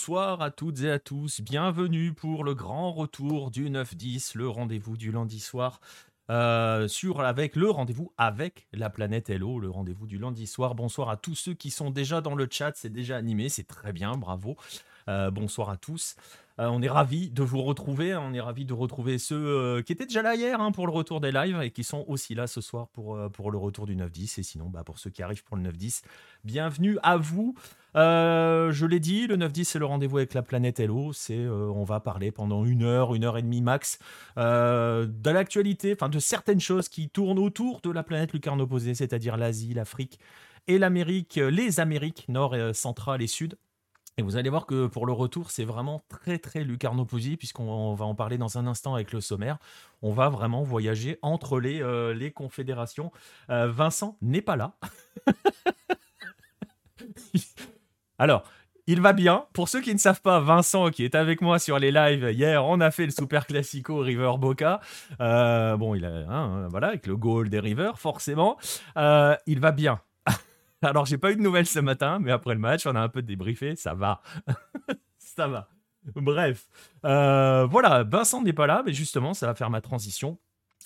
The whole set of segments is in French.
bonsoir à toutes et à tous. Bienvenue pour le grand retour du 9-10, le rendez-vous du lundi soir. euh, sur avec le rendez-vous avec la planète Hello, le rendez-vous du lundi soir. Bonsoir à tous ceux qui sont déjà dans le chat, c'est déjà animé, c'est très bien, bravo. Euh, bonsoir à tous. Euh, on est ravis de vous retrouver. On est ravis de retrouver ceux euh, qui étaient déjà là hier hein, pour le retour des lives et qui sont aussi là ce soir pour, euh, le retour du 9-10. Et sinon, bah, pour ceux qui arrivent pour le 9-10, bienvenue à vous. Je l'ai dit, le 9-10, c'est le rendez-vous avec la planète Hello. C'est, on va parler pendant une heure, une heure et demie max de l'actualité, enfin de certaines choses qui tournent autour de la planète lucarne opposée, c'est-à-dire l'Asie, l'Afrique et l'Amérique, les Amériques nord, centrale et sud. Et vous allez voir que pour le retour, c'est vraiment très très lucarnoposie, puisqu'on on va en parler dans un instant avec le sommaire. On va vraiment voyager entre les, euh, les confédérations. Euh, Vincent n'est pas là. Alors, il va bien. Pour ceux qui ne savent pas, Vincent, qui est avec moi sur les lives hier, on a fait le Super Classico River Boca. Euh, bon, il a, hein, voilà, avec le goal des River, forcément. Il va bien. Alors, j'ai pas eu de nouvelles ce matin, mais après le match, on a un peu débriefé. Ça va. ça va. Bref. Euh, voilà, Vincent n'est pas là, mais justement, ça va faire ma transition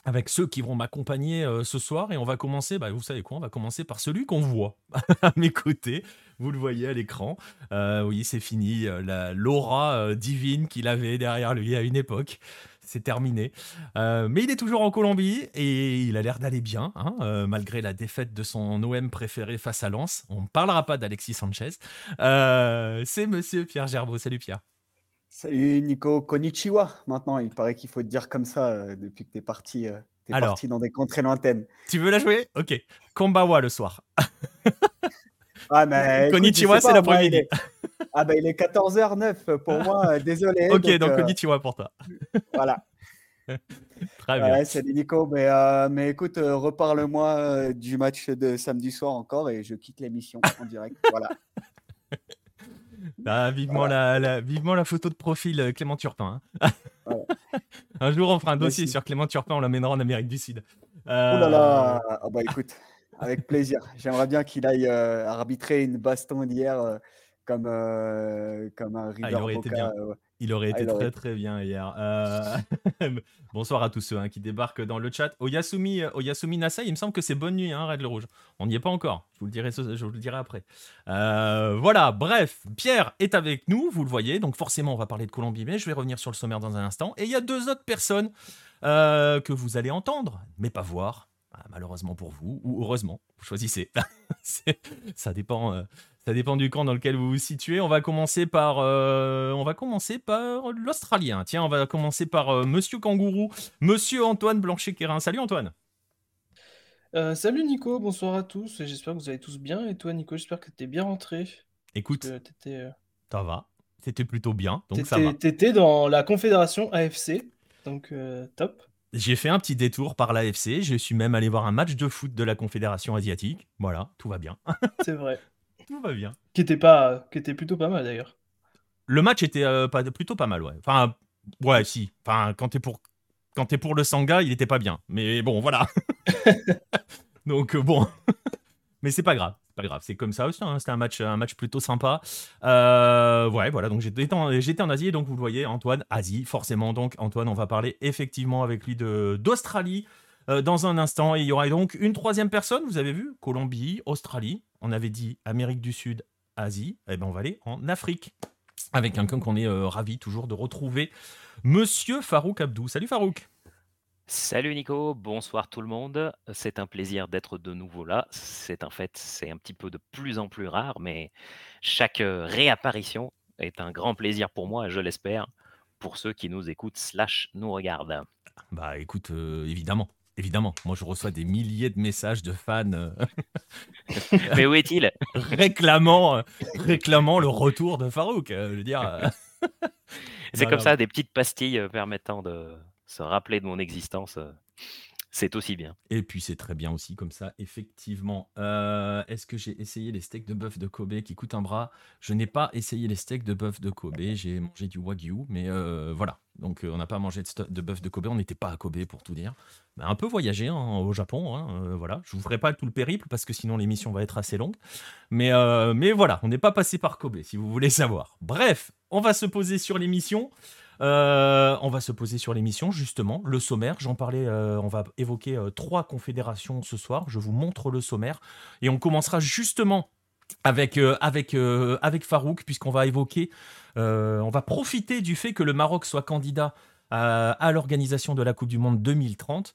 avec ceux qui vont m'accompagner euh, ce soir. Et on va commencer, bah, vous savez quoi, on va commencer par celui qu'on voit à mes côtés. Vous le voyez à l'écran. Euh, oui, c'est fini. la- L'aura divine qu'il avait derrière lui à une époque. C'est terminé. Euh, mais il est toujours en Colombie et il a l'air d'aller bien, hein, euh, malgré la défaite de son OM préféré face à Lens. On ne parlera pas d'Alexis Sanchez. Euh, c'est monsieur Pierre Gerbeau. Salut Pierre. Salut Nico, konnichiwa. Maintenant, il paraît qu'il faut te dire comme ça depuis que tu es parti, t'es Alors. parti dans des contrées lointaines. Tu veux la jouer? Ok. Kombawa le soir. Ah, mais sais c'est l'après-midi. Ah, bah il est 14h09 pour moi, euh, désolé. Ok, donc, euh, konnichiwa pour toi. voilà. Très bien. Ouais, salut Nico, mais, euh, mais écoute, euh, reparle-moi euh, du match de samedi soir encore et je quitte l'émission en direct. Voilà. Ah, vivement, la, la- vivement la photo de profil Clément Turpin. hein. Voilà. Un jour, on fera un dossier Merci. sur Clément Turpin, on l'amènera en Amérique du Sud. Oh là là, ah bah écoute, avec plaisir. J'aimerais bien qu'il aille arbitrer une baston d'hier comme, euh, comme un River Ah, aurait été bien. euh, Il aurait Ah, été il très très bien hier. Euh, Bonsoir à tous ceux hein, qui débarquent dans le chat. Oyasumi, Oyasumi Nasai, il me semble que c'est bonne nuit, hein, Red le Rouge. On n'y est pas encore. Je vous le dirai, je vous le dirai après. Voilà, bref, Pierre est avec nous, vous le voyez. Donc forcément, on va parler de Colombie, mais je vais revenir sur le sommaire dans un instant. Et il y a deux autres personnes que vous allez entendre, mais pas voir. Ah, Malheureusement pour vous, ou heureusement, vous choisissez. Ça dépend. euh, ça dépend du camp dans lequel vous vous situez. On va commencer par, euh, on va commencer par l'Australien. Tiens, on va commencer par euh, Monsieur Kangourou, Monsieur Antoine Blanchet-Quérin. Salut Antoine. Euh, salut Nico, bonsoir à tous, j'espère que vous allez tous bien. Et toi Nico, j'espère que t'es bien rentré. Écoute, ça va. C'était plutôt bien, donc ça va. t'étais, dans la confédération AFC, donc top. J'ai fait un petit détour par l'AFC. Je suis même allé voir un match de foot de la Confédération asiatique. Voilà, tout va bien. C'est vrai. tout va bien. Qui était pas, qui était plutôt pas mal d'ailleurs. Le match était euh, pas, plutôt pas mal, ouais. Enfin, ouais, si. Enfin, quand t'es pour, quand t'es pour le Sanga, il était pas bien. Mais bon, voilà. Donc euh, bon, mais c'est pas grave, c'est pas grave. C'est comme ça aussi. hein. C'était un match, un match plutôt sympa. Euh, ouais, voilà. Donc j'étais en, en Asie, et donc vous le voyez, Antoine, Asie, forcément. Donc Antoine, on va parler effectivement avec lui de d'Australie. euh, dans un instant, et il y aura donc une troisième personne, vous avez vu, Colombie, Australie, on avait dit Amérique du Sud, Asie, et ben on va aller en Afrique avec quelqu'un qu'on est euh, ravi toujours de retrouver, Monsieur Farouk Abdou. Salut Farouk. Salut Nico, bonsoir tout le monde. C'est un plaisir d'être de nouveau là. C'est un fait, c'est un petit peu de plus en plus rare, mais chaque euh, réapparition est un grand plaisir pour moi, je l'espère, pour ceux qui nous écoutent slash nous regardent. Bah écoute, euh, évidemment, évidemment. Moi je reçois des milliers de messages de fans euh, Mais où est-il? réclamant, euh, réclamant le retour de Farouk. euh, je veux dire. C'est Voilà. comme ça, des petites pastilles permettant de se rappeler de mon existence. C'est aussi bien. Et puis c'est très bien aussi comme ça, effectivement. Euh, Est-ce que j'ai essayé les steaks de bœuf de Kobe qui coûtent un bras? Je n'ai pas essayé les steaks de bœuf de Kobe. J'ai mangé du wagyu, mais euh, voilà. Donc euh, on n'a pas mangé de, de bœuf de Kobe. On n'était pas à Kobe pour tout dire. Mais un peu voyagé hein, au Japon. hein, voilà. Je vous ferai pas tout le périple parce que sinon l'émission va être assez longue. Mais, mais voilà, on n'est pas passé par Kobe si vous voulez savoir. Bref, on va se poser sur l'émission. Euh, on va se poser sur l'émission, justement, le sommaire. J'en parlais, euh, on va évoquer euh, trois confédérations ce soir. Je vous montre le sommaire. Et on commencera justement avec, avec, avec Farouk, puisqu'on va évoquer, on va profiter du fait que le Maroc soit candidat à l'organisation de la Coupe du Monde 2030.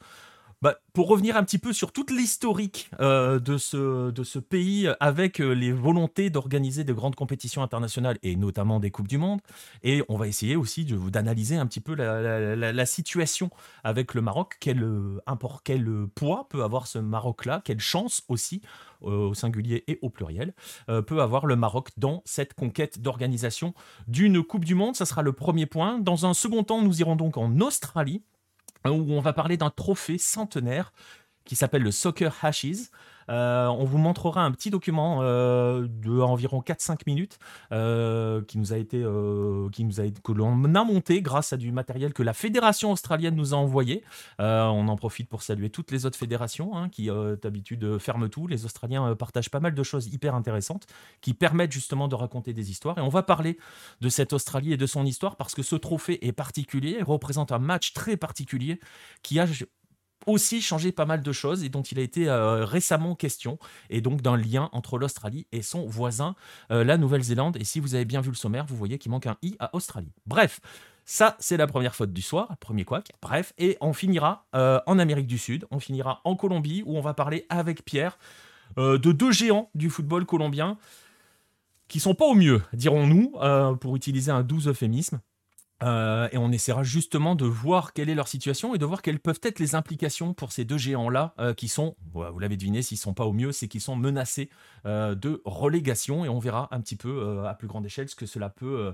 Bah, pour revenir un petit peu sur toute l'historique euh, de, ce, pays avec euh, les volontés d'organiser de grandes compétitions internationales et notamment des Coupes du Monde. Et on va essayer aussi d'analyser un petit peu la, situation avec le Maroc. Quel, euh, poids peut avoir ce Maroc-là Quelle chance aussi, au singulier et au pluriel, peut avoir le Maroc dans cette conquête d'organisation d'une Coupe du Monde Ça sera le premier point. Dans un second temps, nous irons donc en Australie où on va parler d'un trophée centenaire qui s'appelle le Soccer Hashes. Euh, on vous montrera un petit document euh, de environ 4-5 minutes euh, qui nous a été, euh, qui nous a, que l'on a monté grâce à du matériel que la fédération australienne nous a envoyé. On en profite pour saluer toutes les autres fédérations hein, qui d'habitude ferment tout. Les Australiens partagent pas mal de choses hyper intéressantes qui permettent justement de raconter des histoires. Et on va parler de cette Australie et de son histoire parce que ce trophée est particulier, représente un match très particulier qui a aussi changé pas mal de choses et dont il a été euh, récemment question, et donc d'un lien entre l'Australie et son voisin, euh, la Nouvelle-Zélande. Et si vous avez bien vu le sommaire, vous voyez qu'il manque un i à Australie. Bref, ça c'est la première faute du soir, premier couac. Bref, et on finira euh, en Amérique du Sud, on finira en Colombie, où on va parler avec Pierre de deux géants du football colombien qui sont pas au mieux, dirons-nous, pour utiliser un doux euphémisme. Euh, et on essaiera justement de voir quelle est leur situation et de voir quelles peuvent être les implications pour ces deux géants-là euh, qui sont, vous l'avez deviné, s'ils sont pas au mieux, c'est qu'ils sont menacés euh, de relégation et on verra un petit peu à plus grande échelle ce que cela peut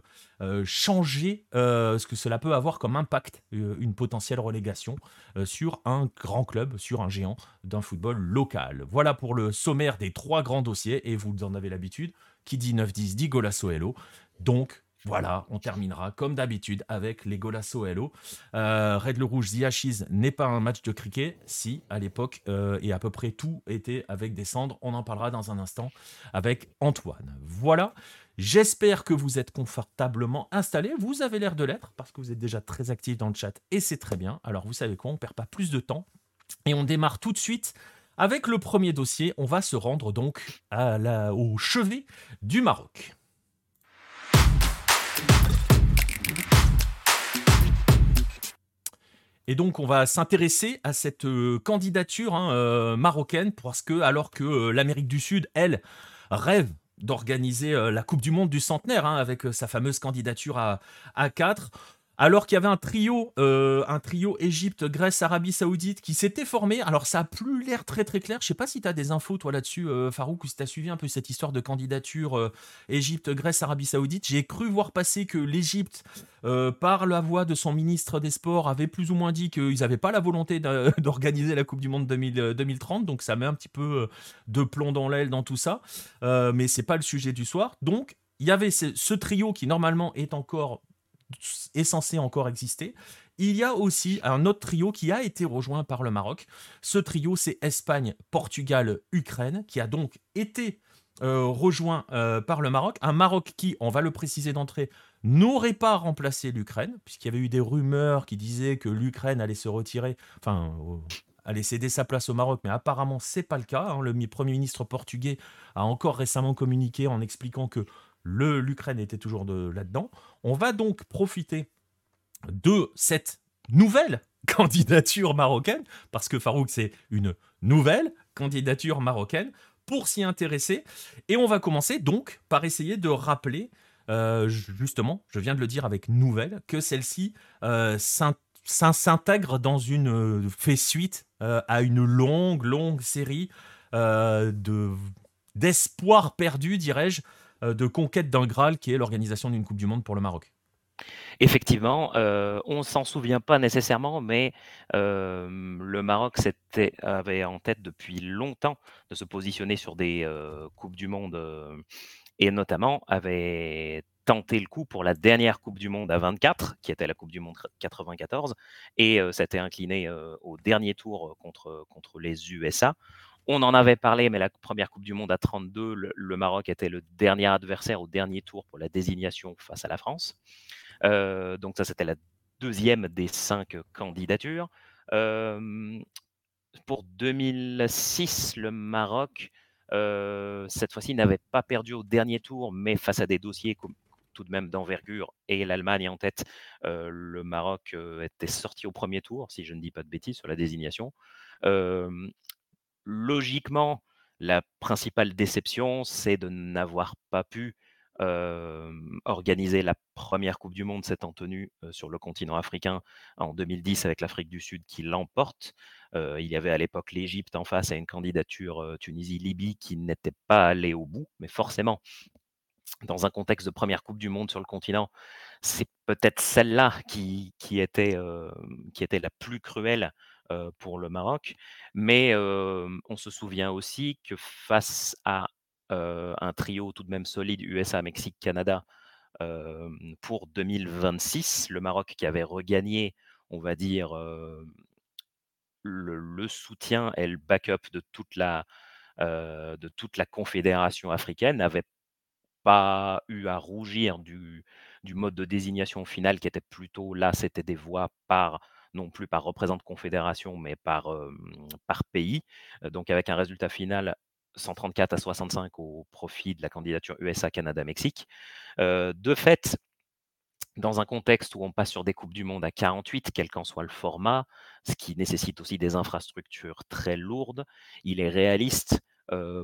changer, ce que cela peut avoir comme impact, une potentielle relégation sur un grand club, sur un géant d'un football local. Voilà pour le sommaire des trois grands dossiers et vous en avez l'habitude. Qui dit 9-10 dit Golasso Hello. Donc, voilà, on terminera comme d'habitude avec les Golasso Hello. Euh, Red le Rouge, The n'est pas un match de cricket. Si, à l'époque, euh, et à peu près tout était avec des cendres. On en parlera dans un instant avec Antoine. Voilà. J'espère que vous êtes confortablement installés. Vous avez l'air de l'être parce que vous êtes déjà très actifs dans le chat et c'est très bien. Alors, vous savez quoi, on perd pas plus de temps et on démarre tout de suite avec le premier dossier. On va se rendre donc au chevet du Maroc. Et donc, on va s'intéresser à cette euh, candidature hein, euh, marocaine parce que, alors que euh, l'Amérique du Sud, elle, rêve d'organiser la Coupe du Monde du centenaire hein, avec sa fameuse candidature à, à 4, alors qu'il y avait un trio, euh, un trio Égypte, Grèce, Arabie Saoudite qui s'était formé. Alors ça a plus l'air très très clair. Je sais pas si tu as des infos toi là-dessus, euh, Farouk, ou si tu as suivi un peu cette histoire de candidature euh, Égypte, Grèce, Arabie Saoudite. J'ai cru voir passer que l'Égypte, par la voix de son ministre des Sports, avait plus ou moins dit qu'ils n'avaient pas la volonté d'organiser la Coupe du Monde 2000, euh, 2030. Donc ça met un petit peu de plomb dans l'aile dans tout ça. Mais c'est pas le sujet du soir. Donc il y avait ce trio qui normalement est encore est censé encore exister. Il y a aussi un autre trio qui a été rejoint par le Maroc. Ce trio, c'est Espagne, Portugal, Ukraine, qui a donc été euh, rejoint euh, par le Maroc. Un Maroc qui, on va le préciser d'entrée, n'aurait pas remplacé l'Ukraine, puisqu'il y avait eu des rumeurs qui disaient que l'Ukraine allait se retirer, enfin, euh, allait céder sa place au Maroc, mais apparemment, c'est pas le cas. hein. Le mi- Premier ministre portugais a encore récemment communiqué en expliquant que l'Ukraine était toujours de- là-dedans. On va donc profiter de cette nouvelle candidature marocaine, parce que Farouk, c'est une nouvelle candidature marocaine, pour s'y intéresser. Et on va commencer donc par essayer de rappeler, euh, justement, je viens de le dire avec nouvelle, que celle-ci euh, s'in- s'in- s'intègre dans une euh, fait suite à une longue, longue série de d'espoir perdu, dirais-je, de conquête d'un Graal qui est l'organisation d'une Coupe du Monde pour le Maroc. Effectivement, euh, on s'en souvient pas nécessairement, mais le Maroc avait en tête depuis longtemps de se positionner sur des, coupes du monde, et notamment avait tenté le coup pour la dernière coupe du monde à 24, qui était la coupe du monde 94 et s'était incliné, au dernier tour, contre, contre les USA. On en avait parlé, mais la première Coupe du Monde à 32, le, Maroc était le dernier adversaire au dernier tour pour la désignation face à la France. Euh, donc ça, c'était la deuxième des cinq candidatures. Euh, pour 2006, le Maroc, euh, cette fois-ci, n'avait pas perdu au dernier tour, mais face à des dossiers tout de même d'envergure et l'Allemagne en tête, le Maroc était sorti au premier tour, si je ne dis pas de bêtises, sur la désignation logiquement, la principale déception, c'est de n'avoir pas pu organiser la première Coupe du Monde s'étant tenue sur le continent africain en 2010 avec l'Afrique du Sud qui l'emporte. il y avait à l'époque l'Égypte en face à une candidature Tunisie-Libye qui n'était pas allée au bout, mais forcément, dans un contexte de première Coupe du Monde sur le continent, c'est peut-être celle-là qui, était, qui était la plus cruelle pour le Maroc. Mais on se souvient aussi que face à un trio tout de même solide, USA, Mexique, Canada, pour 2026, le Maroc qui avait regagné, on va dire, le, soutien et le backup de toute la, de toute la confédération africaine n'avait pas eu à rougir du, du mode de désignation final qui était plutôt là, c'était des voix par non plus par représente confédération, mais par, par pays. Donc avec un résultat final 134 à 65 au profit de la candidature USA, Canada, Mexique. de fait, dans un contexte où on passe sur des Coupes du Monde à 48, quel qu'en soit le format, ce qui nécessite aussi des infrastructures très lourdes, il est réaliste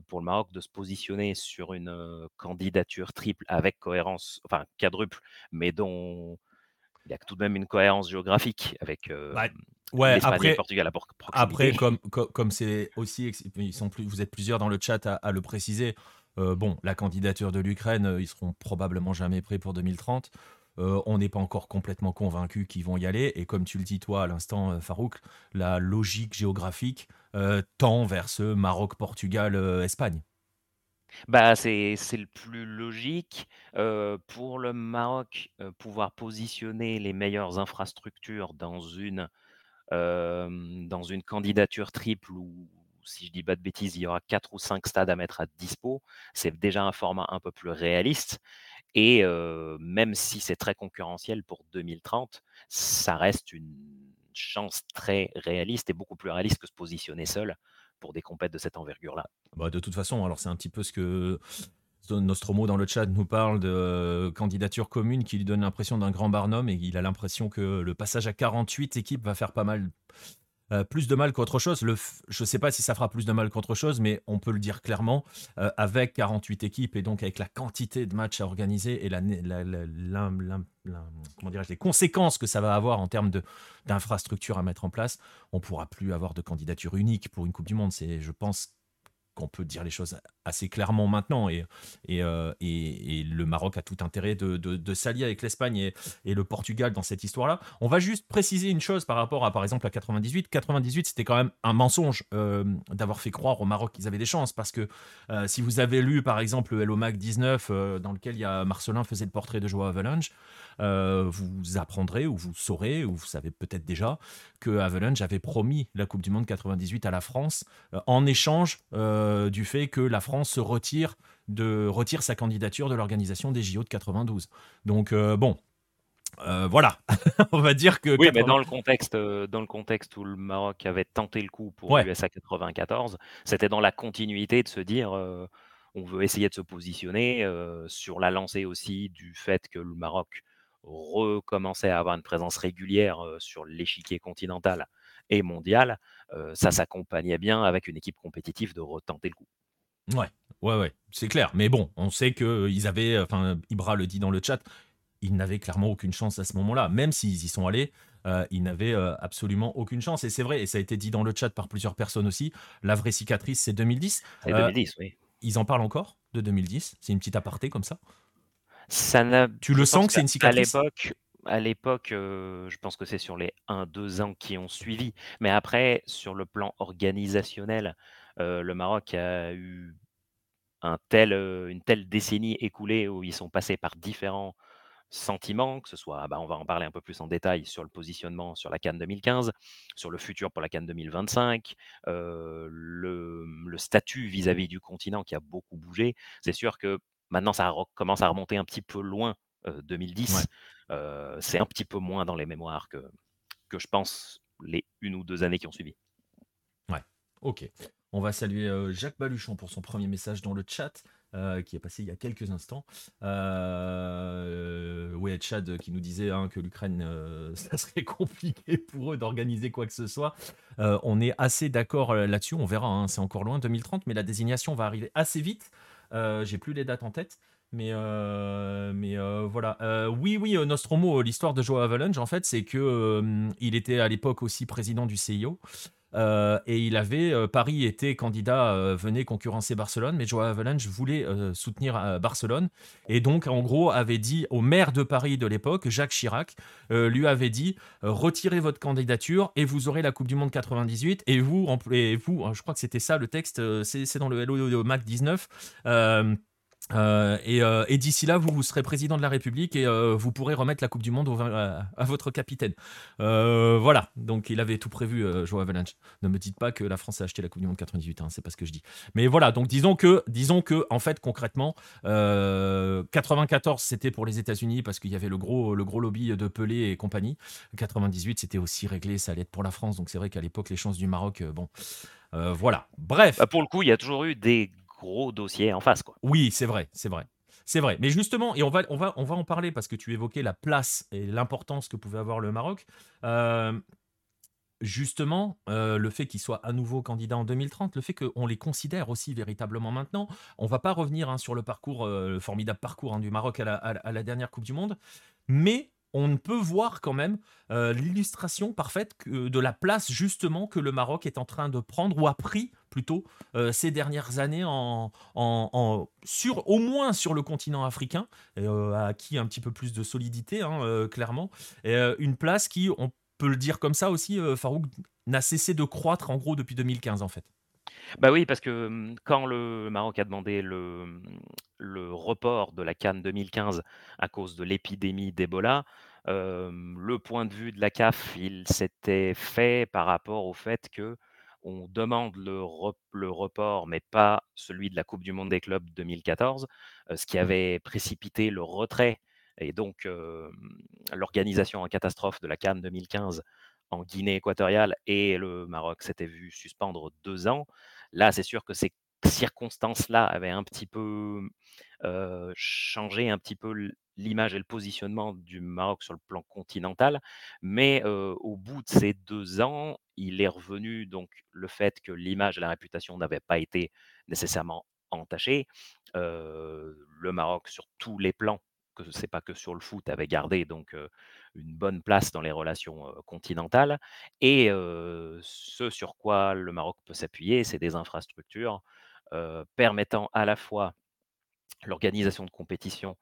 pour le Maroc de se positionner sur une candidature triple avec cohérence, enfin quadruple, mais dont il y a tout de même une cohérence géographique avec euh, ouais, après, et le Portugal à proximité. Après, comme comme c'est aussi, ils sont plus, vous êtes plusieurs dans le chat à, le préciser. Euh, bon, la candidature de l'Ukraine, euh, ils seront probablement jamais prêts pour 2030. on n'est pas encore complètement convaincu qu'ils vont y aller. Et comme tu le dis toi à l'instant, Farouk, la logique géographique tend vers ce Maroc, Portugal, Espagne. Bah, c'est le plus logique. pour le Maroc, pouvoir positionner les meilleures infrastructures dans une, dans une candidature triple où, si je dis pas de bêtises, il y aura 4 ou 5 stades à mettre à dispo, c'est déjà un format un peu plus réaliste et même si c'est très concurrentiel pour 2030, ça reste une chance très réaliste et beaucoup plus réaliste que se positionner seul pour des compètes de cette envergure-là. Bah, de toute façon, alors c'est un petit peu ce que Nostromo dans le chat nous parle de euh, candidature commune qui lui donne l'impression d'un grand barnum et il a l'impression que le passage à 48 équipes va faire pas mal euh, plus de mal qu'autre chose. Je ne sais pas si ça fera plus de mal qu'autre chose, mais on peut le dire clairement, euh, avec 48 équipes et donc avec la quantité de matchs à organiser et la, comment les conséquences que ça va avoir en termes d'infrastructures à mettre en place, on ne pourra plus avoir de candidature unique pour une Coupe du Monde. C'est, je pense, qu'on peut dire les choses assez clairement maintenant. Et, et, euh, et, le Maroc a tout intérêt de, de, s'allier avec l'Espagne et, et, le Portugal dans cette histoire-là. On va juste préciser une chose par rapport à, par exemple, à 98. 98, c'était quand même un mensonge euh, d'avoir fait croire au Maroc qu'ils avaient des chances. Parce que euh, si vous avez lu, par exemple, le Hello Mag 19, dans lequel y a Marcelin faisait le portrait de Joao Avalanche, vous apprendrez ou vous saurez, ou vous savez peut-être déjà, que Avalanche avait promis la Coupe du Monde 98 à la France en échange du fait que la France se retire, de, retire sa candidature de l'organisation des JO de 92. Donc, euh, bon, euh, voilà, on va dire que. Oui, mais dans le, contexte, euh, dans le contexte où le Maroc avait tenté le coup pour l'USA 94, c'était dans la continuité de se dire on veut essayer de se positionner sur la lancée aussi du fait que le Maroc recommençait à avoir une présence régulière sur l'échiquier continental et mondial. ça s'accompagnait bien avec une équipe compétitive de retenter le coup. Ouais, ouais, ouais, c'est clair. Mais bon, on sait qu'ils avaient, enfin, Ibra le dit dans le chat, ils n'avaient clairement aucune chance à ce moment-là. Même s'ils y sont allés, euh, ils n'avaient euh, absolument aucune chance. Et c'est vrai, et ça a été dit dans le chat par plusieurs personnes aussi, la vraie cicatrice, c'est 2010. C'est 2010, oui. Ils en parlent encore de 2010 C'est une petite aparté comme ça? Ça n'a Tu le sens que c'est une cicatrice? l'époque à l'époque, je pense que c'est sur les 1-2 ans qui ont suivi. Mais après, sur le plan organisationnel, le Maroc a eu un tel, heu, une telle décennie écoulée où ils sont passés par différents sentiments, que ce soit, bah, on va en parler un peu plus en détail sur le positionnement sur la CAN 2015, sur le futur pour la CAN 2025, heu, le, le statut vis-à-vis du continent qui a beaucoup bougé. C'est sûr que maintenant ça commence à remonter un petit peu loin, heu, 2010. Ouais. Heu, c'est un petit peu moins dans les mémoires que que je pense les 1 ou 2 années qui ont suivi. Ouais, OK. On va saluer, heu, Jacques Baluchon pour son 1er message dans le chat, heu, qui est passé il y a quelques instants. Heu, ouais, Tchad qui nous disait, hein, que l'Ukraine, ça serait compliqué pour eux d'organiser quoi que ce soit. On est assez d'accord, là-dessus. On verra, hein, c'est encore loin 2030, mais la désignation va arriver assez vite. J'ai plus les dates en tête, mais heu, mais heu, voilà. Heu, oui, oui, Nostromo, l'histoire de Joao Havelange, en fait, c'est que, il était à l'époque aussi président du CIO. Et il avait, Paris était candidat, venait concurrencer Barcelone, mais Joao Havelange voulait, soutenir, Barcelone et donc en gros avait dit au maire de Paris de l'époque, Jacques Chirac, lui avait dit: «Heu, retirez votre candidature et vous aurez la coupe du monde 98 et vous et vous» je crois que c'était ça le texte, c'est dans le Hello Mac 19. Hem, heu et d'ici là, vous, serez président de la République et heu, vous pourrez remettre la coupe du monde à votre capitaine. Voilà, donc il avait tout prévu, Joao Havelange. Ne me dites pas que la France a acheté la coupe du monde 98, hein, c'est pas ce que je dis. Mais voilà, donc disons que disons qu'en fait, concrètement, heu, 94, c'était pour les États-Unis parce qu'il y avait le gros le gros lobby de Pelé et compagnie. 98, c'était aussi réglé, ça allait être pour la France, donc c'est vrai qu'à l'époque, les chances du Maroc, bon, voilà. Bref. Bah, pour le coup, il y a toujours eu des gros dossiers en face, quoi. Oui, c'est vrai, c'est vrai. C'est vrai. Mais justement et on va on va on va en parler parce que tu évoquais la place et l'importance que pouvait avoir le Maroc. Hem, justement, heu, le fait qu'ils soient à nouveau candidats en 2030, le fait qu'on les considère aussi véritablement maintenant. On va pas revenir, hein, sur le parcours, heu, le formidable parcours, hein, du Maroc à la dernière coupe du monde, mais on peut voir quand même, heu, l'illustration parfaite de la place justement que le Maroc est en train de prendre ou a pris plutôt, heu, ces dernières années en en sur au moins sur le continent africain heu, a acquis un petit peu plus de solidité, hein, heu, clairement et une place qui, on peut le dire comme ça aussi, Farouk, n'a cessé de croître en gros depuis 2015, en fait. Bah, oui, parce que, mmh, quand le Maroc a demandé le, mmh, le report de la CAN 2015 à cause de l'épidémie d'Ebola, le point de vue de la CAF, il s'était fait par rapport au fait qu'on demande le rep le report, mais pas celui de la coupe du monde des clubs 2014, heu, ce qui avait précipité le retrait et donc l'organisation en catastrophe de la CAN 2015 en Guinée équatoriale et le Maroc s'était vu suspendre 2 ans. Là, c'est sûr que ces circonstances-là avaient un petit peu, changé un petit peu l'image et le positionnement du Maroc sur le plan continental. Mais au bout de ces 2 ans, il est revenu donc le fait que l'image et la réputation n'avaient pas été nécessairement entachées. Le Maroc sur tous les plans, que c'est pas que sur le foot, avait gardé donc une bonne place dans les relations, continentales et ce sur quoi le Maroc peut s'appuyer, c'est des infrastructures, permettant à la fois l'organisation de compétitions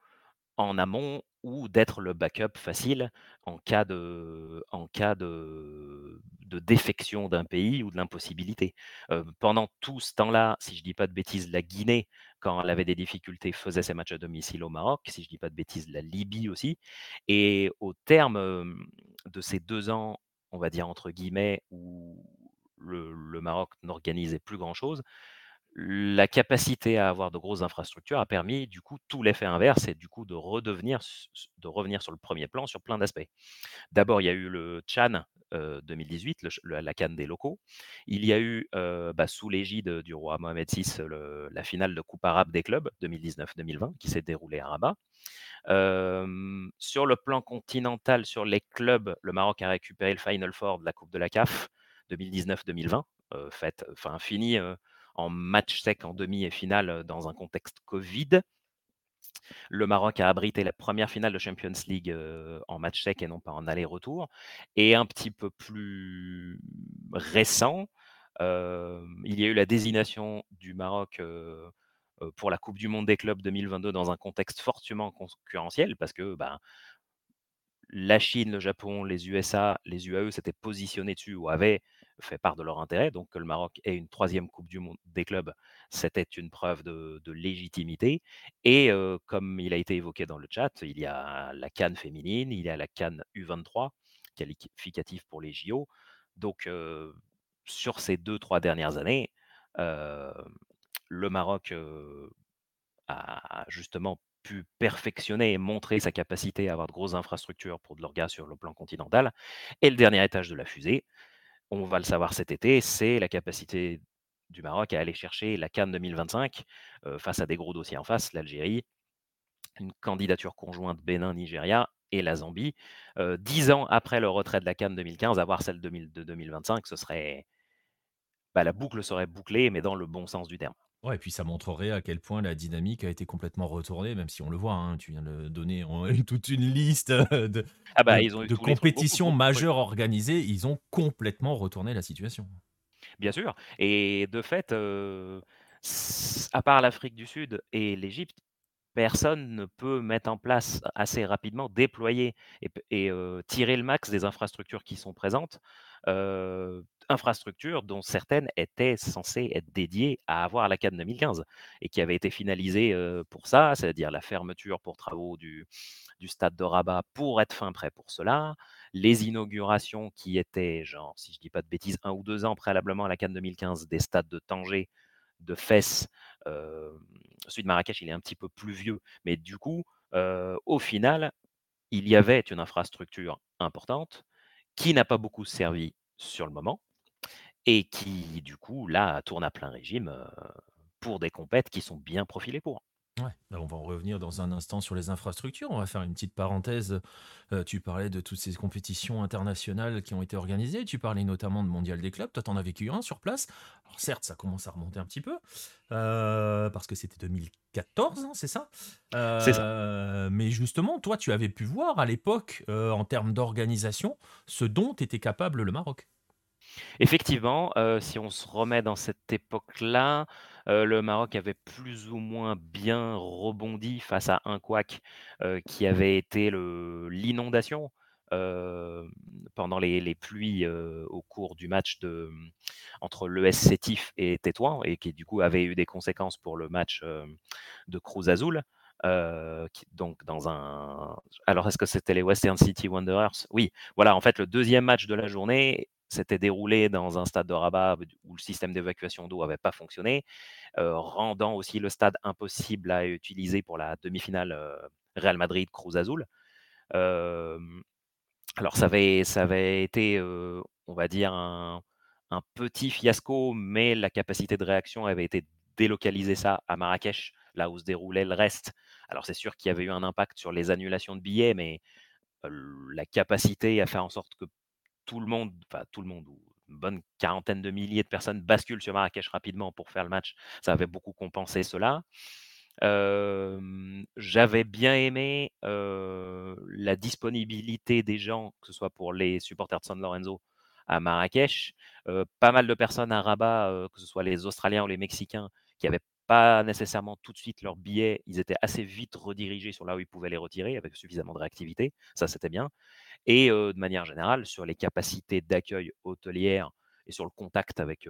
en amont ou d'être le backup facile en cas de en cas de défection d'un pays ou de l'impossibilité. Pendant tout ce temps-là, si je dis pas de bêtises, la Guinée, quand elle avait des difficultés, faisait ses matchs à domicile au Maroc. Si je dis pas de bêtises, la Libye aussi et au terme, de ces 2 ans, on va dire entre guillemets, où le le Maroc n'organisait plus grand chose, la capacité à avoir de grosses infrastructures a permis du coup tout l'effet inverse et du coup de revenir sur le 1er plan sur plein d'aspects. D'abord, il y a eu le heu, 2018, le ch la la CAN des locaux. Il y a eu, heu, bah, sous l'égide du roi Mohammed VI, la finale de coupe arabe des clubs 2019-2020 qui s'est déroulée à Rabat. Sur le plan continental, sur les clubs, le Maroc a récupéré le Final Four de la coupe de la CAF 2019-2020, heu, faite enfin finie, heu, en match sec en demi et finale, dans un contexte covid. Le Maroc a abrité la 1re finale de Champions League, en match sec et non pas en aller-retour et un petit peu plus récent, il y a eu la désignation du Maroc, pour la Coupe du monde des clubs 2022 dans un contexte fortement concurrentiel parce que, ben la Chine, le Japon, les USA, les UAE s'étaient positionnés dessus ou avaient fait part de leur intérêt. Donc que le Maroc ait une troisième Coupe du Monde des clubs, c'était une preuve de, légitimité. Et comme il a été évoqué dans le chat, il y a la Cannes féminine, il y a la Cannes U23, qualificative pour les JO. Donc sur ces deux, trois dernières années, le Maroc a justement pu perfectionner et montrer sa capacité à avoir de grosses infrastructures pour de l'orgas sur le plan continental. Et le dernier étage de la fusée, on va le savoir cet été, c'est la capacité du Maroc à aller chercher la Cannes 2025 face à des gros dossiers en face, l'Algérie, une candidature conjointe Bénin-Nigeria et la Zambie. dix ans après le retrait de la Cannes 2015, avoir celle de 2025, ce serait... Bah, la boucle serait bouclée, mais dans le bon sens du terme. Ouais, et puis ça montrerait à quel point la dynamique a été complètement retournée, même si on le voit, hein, tu viens de donner toute une liste de, ah bah, de, compétitions majeures organisées, ils ont complètement retourné la situation. Bien sûr, et de fait, à part l'Afrique du Sud et l'Égypte, personne ne peut mettre en place assez rapidement, déployer et, tirer le max des infrastructures qui sont présentes infrastructures dont certaines étaient censées être dédiées à avoir la CAN 2015 et qui avaient été finalisées pour ça, c'est-à-dire la fermeture pour travaux du, stade de Rabat pour être fin prêt pour cela, les inaugurations qui étaient, genre, si je dis pas de bêtises, un ou deux ans préalablement à la CAN 2015 des stades de Tanger, de Fès, celui de Marrakech, il est un petit peu plus vieux, mais du coup, au final, il y avait une infrastructure importante qui n'a pas beaucoup servi sur le moment, et qui, du coup, là, tourne à plein régime pour des compètes qui sont bien profilées pour. Ouais, on va en revenir dans un instant sur les infrastructures. On va faire une petite parenthèse. tu parlais de toutes ces compétitions internationales qui ont été organisées. Tu parlais notamment de Mondial des clubs. Toi, tu en as vécu un sur place. Alors, certes, ça commence à remonter un petit peu parce que c'était 2014, hein, c'est ça? C'est ça. Mais justement, toi, tu avais pu voir à l'époque, en termes d'organisation, ce dont était capable le Maroc. Effectivement, si on se remet dans cette époque-là, le Maroc avait plus ou moins bien rebondi face à un couac, qui avait été l'inondation, pendant les pluies, au cours du match de, mmh, entre l'ES Sétif et Tétouan et qui du coup avait eu des conséquences pour le match, de Cruz Azul. donc dans un alors est-ce que c'était les Western City Wanderers? Oui, voilà, en fait, le deuxième match de la journée s'était déroulé dans un stade de Rabat où le système d'évacuation d'eau n'avait pas fonctionné, rendant aussi le stade impossible à utiliser pour la demi-finale Real Madrid-Cruz Azul. alors ça avait, ça avait été, on va dire, un, petit fiasco, mais la capacité de réaction avait été délocaliser ça à Marrakech, là où se déroulait le reste. Alors c'est sûr qu'il y avait eu un impact sur les annulations de billets, mais la capacité à faire en sorte que tout le monde, enfin tout le monde, ou une bonne quarantaine de milliers de personnes basculent sur Marrakech rapidement pour faire le match. Ça avait beaucoup compensé cela. J'avais bien aimé la disponibilité des gens, que ce soit pour les supporters de San Lorenzo à Marrakech. pas mal de personnes à Rabat, que ce soit les Australiens ou les Mexicains, qui n'avaient pas nécessairement tout de suite leurs billets. Ils étaient assez vite redirigés sur là où ils pouvaient les retirer avec suffisamment de réactivité. Ça, c'était bien et de manière générale sur les capacités d'accueil hôtelière et sur le contact avec,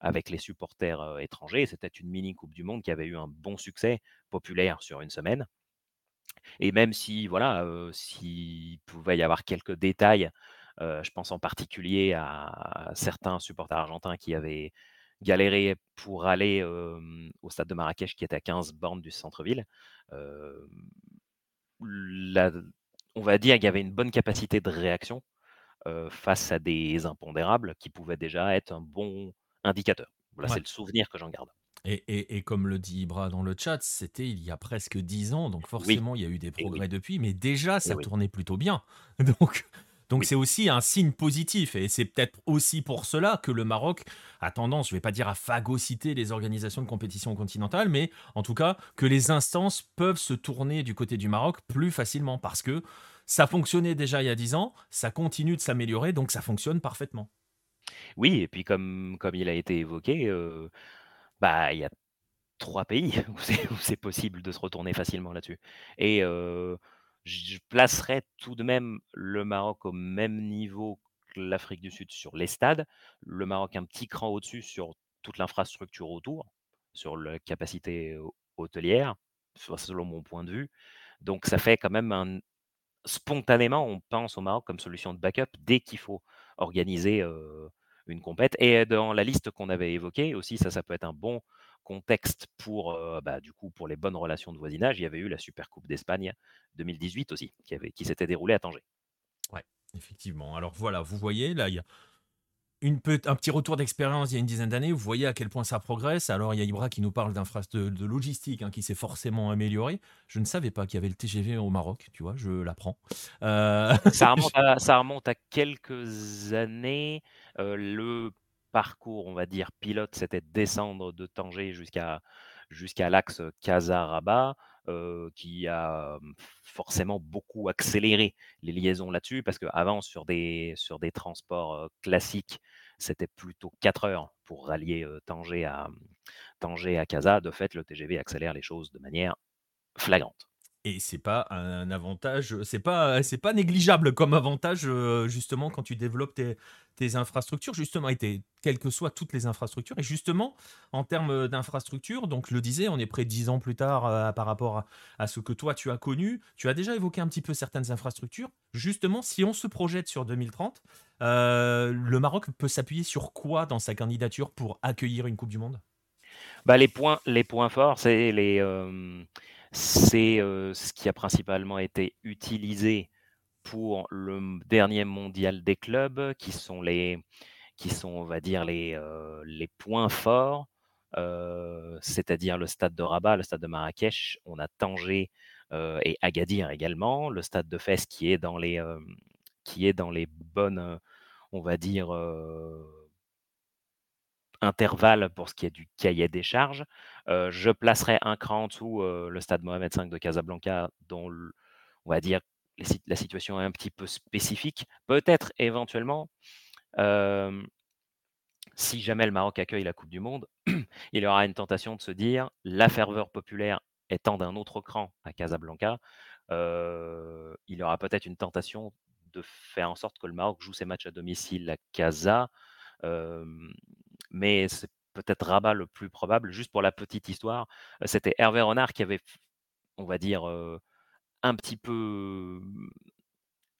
avec les supporters étrangers. C'était une mini Coupe du Monde qui avait eu un bon succès populaire sur une semaine. Et même si, voilà, s'il pouvait y avoir quelques détails, je pense en particulier à certains supporters argentins qui avaient galéré pour aller au stade de Marrakech qui était à 15 bornes du centre-ville. on va dire qu'il y avait une bonne capacité de réaction face à des impondérables qui pouvaient déjà être un bon indicateur. Voilà, c'est le souvenir que j'en garde. Et, comme le dit Ibra dans le chat, c'était il y a presque dix ans, donc forcément il y a eu des progrès depuis, mais déjà ça tournait plutôt bien. Donc donc c'est aussi un signe positif et c'est peut-être aussi pour cela que le Maroc a tendance, je ne vais pas dire à phagocyter les organisations de compétition continentale, mais en tout cas que les instances peuvent se tourner du côté du Maroc plus facilement parce que ça fonctionnait déjà il y a 10 ans, ça continue de s'améliorer, donc ça fonctionne parfaitement. Oui, et puis comme, comme il a été évoqué, euh, bah, il y a trois pays où c'est possible de se retourner facilement là-dessus et je placerais tout de même le Maroc au même niveau que l'Afrique du Sud sur les stades, le Maroc un petit cran au-dessus sur toute l'infrastructure autour, sur la capacité hôtelière, selon mon point de vue. Donc ça fait quand même un spontanément, on pense au Maroc comme solution de backup dès qu'il faut organiser, une compète et dans la liste qu'on avait évoquée aussi, ça, ça peut être un bon contexte pour, bah, du coup, pour les bonnes relations de voisinage. Il y avait eu la Super Coupe d'Espagne 2018 aussi, qui avait qui s'était déroulée à Tanger. Ouais, effectivement. Alors voilà, vous voyez, là, il y a une un petit retour d'expérience il y a une dizaine d'années, vous voyez à quel point ça progresse. Alors, il y a Ibra qui nous parle d'infrastructure de, logistique hein, qui s'est forcément amélioré. Je ne savais pas qu'il y avait le TGV au Maroc, tu vois, je l'apprends. Euh, ça, remonte à, ça, remonte à, quelques années. Euh, le parcours, on va dire, pilote, c'était descendre de Tanger jusqu'à jusqu'à l'axe Casa-Rabat. Euh, qui a forcément beaucoup accéléré les liaisons là-dessus, parce qu'avant, sur des, sur des transports classiques, c'était plutôt 4 heures pour rallier à, Tanger à Casa. De fait, le TGV accélère les choses de manière flagrante. Et c'est pas un avantage, c'est pas, c'est pas négligeable comme avantage, euh, justement, quand tu développes tes, infrastructures, justement, et quelles que soient toutes les infrastructures. Et justement, en termes d'infrastructures, donc le disais, on est près de 10 ans plus tard euh, par rapport à, ce que toi tu as connu. Tu as déjà évoqué un petit peu certaines infrastructures. Justement, si on se projette sur 2030, euh, le Maroc peut s'appuyer sur quoi dans sa candidature pour accueillir une Coupe du Monde? Bah, les, points, les points forts, c'est les c'est ce qui a principalement été utilisé pour le dernier mondial des clubs, qui sont les, qui sont, on va dire, les, les points forts, c'est-à-dire le stade de Rabat, le stade de Marrakech, on a Tanger et Agadir également, le stade de Fès qui est dans les, qui est dans les bonnes, on va dire, intervalle pour ce qui est du cahier des charges. je placerai un cran en dessous le stade Mohamed V de Casablanca, dont on va dire la situation est un petit peu spécifique. Peut-être éventuellement, si jamais le Maroc accueille la Coupe du Monde, il y aura une tentation de se dire la ferveur populaire étant d'un autre cran à Casablanca, il y aura peut-être une tentation de faire en sorte que le Maroc joue ses matchs à domicile à Casa mais c'est peut-être Rabat le plus probable. Juste pour la petite histoire, c'était Hervé Renard qui avait, on va dire, un petit peu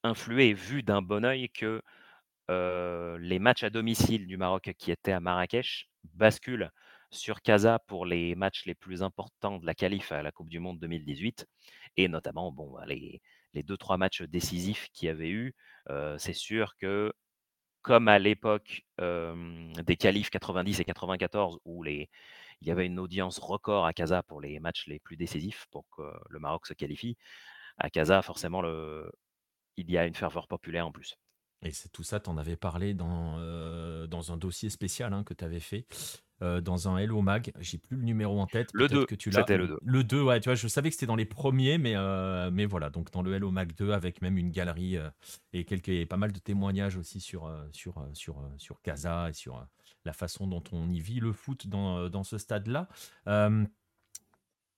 influé et vu d'un bon oeil que les matchs à domicile du Maroc qui étaient à Marrakech basculent sur Casa pour les matchs les plus importants de la qualif à la Coupe du Monde 2018 et notamment bon bah, les, les deux trois matchs décisifs qu'il y avait eu. c'est sûr que comme à l'époque des qualifs 90 et 94 où il y avait une audience record à Casa pour les matchs les plus décisifs pour que le Maroc se qualifie. À Casa, forcément, il y a une ferveur populaire en plus. Et c'est tout ça, tu en avais parlé dans, dans un dossier spécial hein, que tu avais fait. Euh, dans un Hello Mag. J'ai plus le numéro en tête. Le 2, que tu c'était le 2. Le 2, ouais, tu vois, je savais que c'était dans les premiers, mais, euh, mais voilà, donc dans le Hello Mag 2, avec même une galerie euh, et, quelques, pas mal de témoignages aussi sur, sur, sur, sur Casa et sur la façon dont on y vit le foot dans, dans ce stade-là.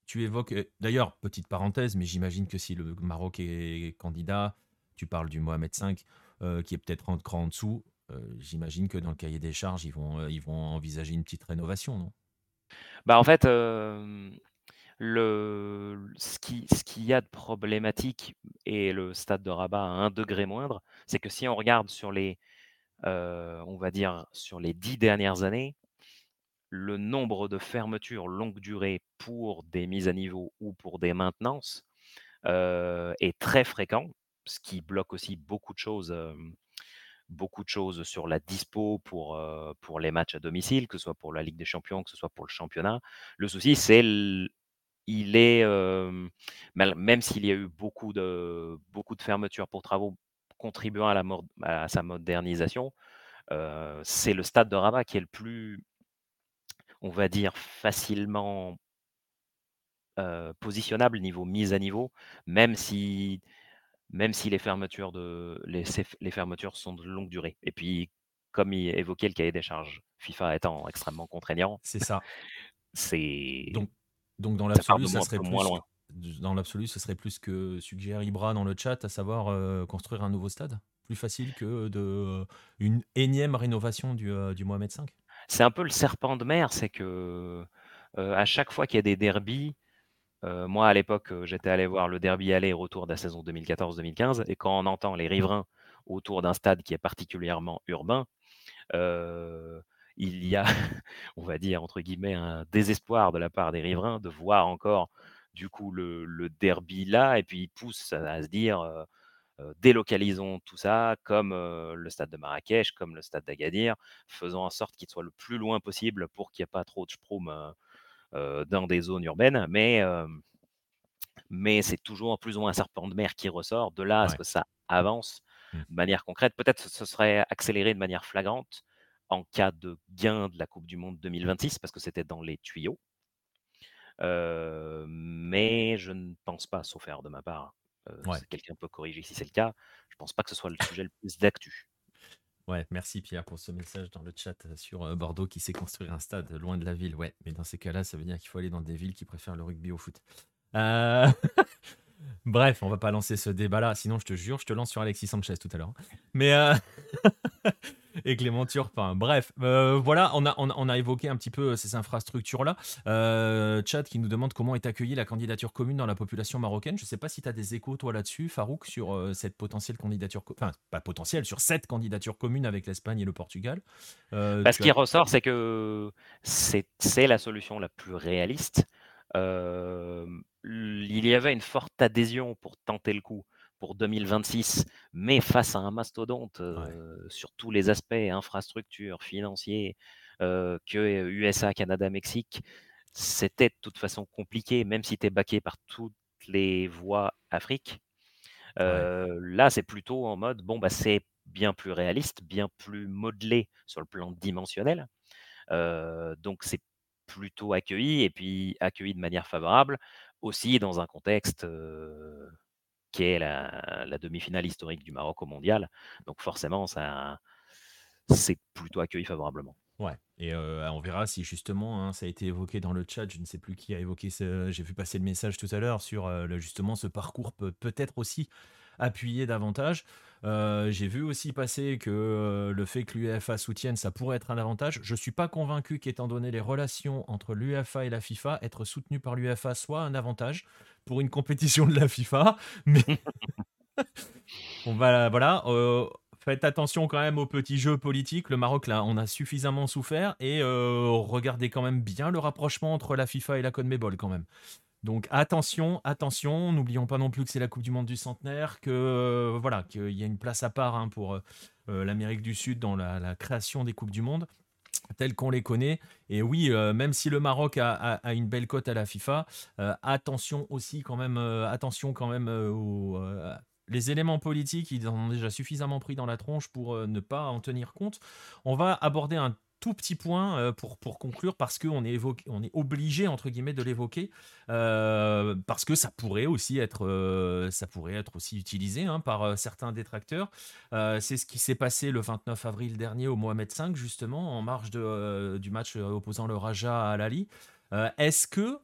tu évoques, d'ailleurs, petite parenthèse, mais j'imagine que si le Maroc est candidat, tu parles du Mohamed V, qui est peut-être un cran en dessous, euh, j'imagine que dans le cahier des charges, ils vont, euh, ils vont envisager une petite rénovation, non? Bah en fait, le, ce qui, ce qu'il y a de problématique, et le stade de Rabat à un degré moindre, c'est que si on regarde sur les, on va dire, sur les dix dernières années, le nombre de fermetures longue durée pour des mises à niveau ou pour des maintenances est très fréquent, ce qui bloque aussi beaucoup de choses beaucoup de choses sur la dispo pour, pour les matchs à domicile, que ce soit pour la Ligue des Champions, que ce soit pour le championnat. Le souci, c'est il est, même s'il y a eu beaucoup de, beaucoup de fermetures pour travaux contribuant à, la à sa modernisation, c'est le stade de Rabat qui est le plus, on va dire, facilement positionnable niveau mise à niveau, même si même si les fermetures, de, les, les fermetures sont de longue durée. Et puis, comme il évoquait le cahier des charges FIFA étant extrêmement contraignant, c'est ça. c'est Donc, donc dans l'absolu, ça serait plus moins loin. dans l'absolu, ce serait plus que suggère Ibra dans le chat, à savoir euh, construire un nouveau stade? Plus facile que de euh, une énième rénovation du, euh, du Mohamed V. C'est un peu le serpent de mer, c'est que euh, à chaque fois qu'il y a des derbies, euh, moi à l'époque euh, j'étais allé voir le derby aller-retour de la saison 2014-2015 et quand on entend les riverains autour d'un stade qui est particulièrement urbain, euh, il y a, on va dire entre guillemets, un désespoir de la part des riverains de voir encore du coup le, derby là et puis ils poussent à, se dire délocalisons tout ça, comme le stade de Marrakech, comme le stade d'Agadir, faisant en sorte qu'il soit le plus loin possible pour qu'il n'y ait pas trop de sproum dans des zones urbaines. Mais, euh, mais c'est toujours plus ou moins un serpent de mer qui ressort. De là à ce que ça avance Mm. de manière concrète, peut-être ce serait accéléré de manière flagrante en cas de gain de la Coupe du Monde 2026, parce que c'était dans les tuyaux. Euh, mais je ne pense pas, sauf erreur de ma part, euh, Ouais. quelqu'un peut corriger si c'est le cas, je pense pas que ce soit le sujet le plus d'actu. Ouais, merci Pierre pour ce message dans le chat euh, sur euh, Bordeaux qui sait construire un stade loin de la ville. Ouais, mais dans ces cas-là, ça veut dire qu'il faut aller dans des villes qui préfèrent le rugby au foot. Euh, Bref, on va pas lancer ce débat-là, sinon je te jure, je te lance sur Alexis Sanchez tout à l'heure. Mais euh, et Clément Turpin. Bref, euh, voilà, on a, on, a, on a évoqué un petit peu ces infrastructures-là. Euh, Chad qui nous demande comment est accueillie la candidature commune dans la population marocaine. Je sais pas si tu as des échos toi là-dessus, Farouk, sur euh, cette potentielle candidature, enfin pas potentielle, sur cette candidature commune avec l'Espagne et le Portugal. Euh, Bah, ce qui as- ressort, c'est que c'est la solution la plus réaliste. Euh, il y avait une forte adhésion pour tenter le coup pour 2026, mais face à un mastodonte euh, sur tous les aspects, infrastructures, financiers, euh, que USA, Canada, Mexique, c'était de toute façon compliqué, même si tu es baqué par toutes les voies Afrique. Euh, Là, c'est plutôt en mode, bon, bah, c'est bien plus réaliste, bien plus modelé sur le plan dimensionnel. Donc, c'est plutôt accueilli et puis accueilli de manière favorable aussi dans un contexte qui est la, demi-finale historique du Maroc au mondial. Donc, forcément, ça, c'est plutôt accueilli favorablement. Ouais, et euh, on verra si justement, hein, ça a été évoqué dans le chat, je ne sais plus qui a évoqué ce... J'ai vu passer le message tout à l'heure sur euh, justement ce parcours peut peut-être aussi appuyer davantage. Euh, J'ai vu aussi passer que euh, le fait que l'UEFA soutienne, ça pourrait être un avantage. Je suis pas convaincu qu'étant donné les relations entre l'UEFA et la FIFA, être soutenu par l'UEFA soit un avantage pour une compétition de la FIFA, mais on va, voilà. euh, faites attention quand même aux petits jeux politiques. Le Maroc, là, on a suffisamment souffert. Et regardez quand même bien le rapprochement entre la FIFA et la CONMEBOL quand même. Donc attention, attention. N'oublions pas non plus que c'est la Coupe du Monde du centenaire, que euh, voilà, qu'il y a une place à part hein, pour euh, euh, l'Amérique du Sud dans la, création des Coupes du Monde telles qu'on les connaît. Et oui, même si le Maroc a, a- une belle cote à la FIFA, attention aussi quand même, attention quand même aux, les éléments politiques, ils en ont déjà suffisamment pris dans la tronche pour ne pas en tenir compte. On va aborder un tout petit point euh, pour, pour conclure parce qu'on est, évoqué- on est obligé entre guillemets de l'évoquer euh, parce que ça pourrait aussi être euh, ça pourrait être aussi utilisé hein, par certains détracteurs c'est ce qui s'est passé le 29 avril dernier au Mohamed V, justement, en marge de, du match opposant le Raja à Al-Ali. Euh, Est-ce que,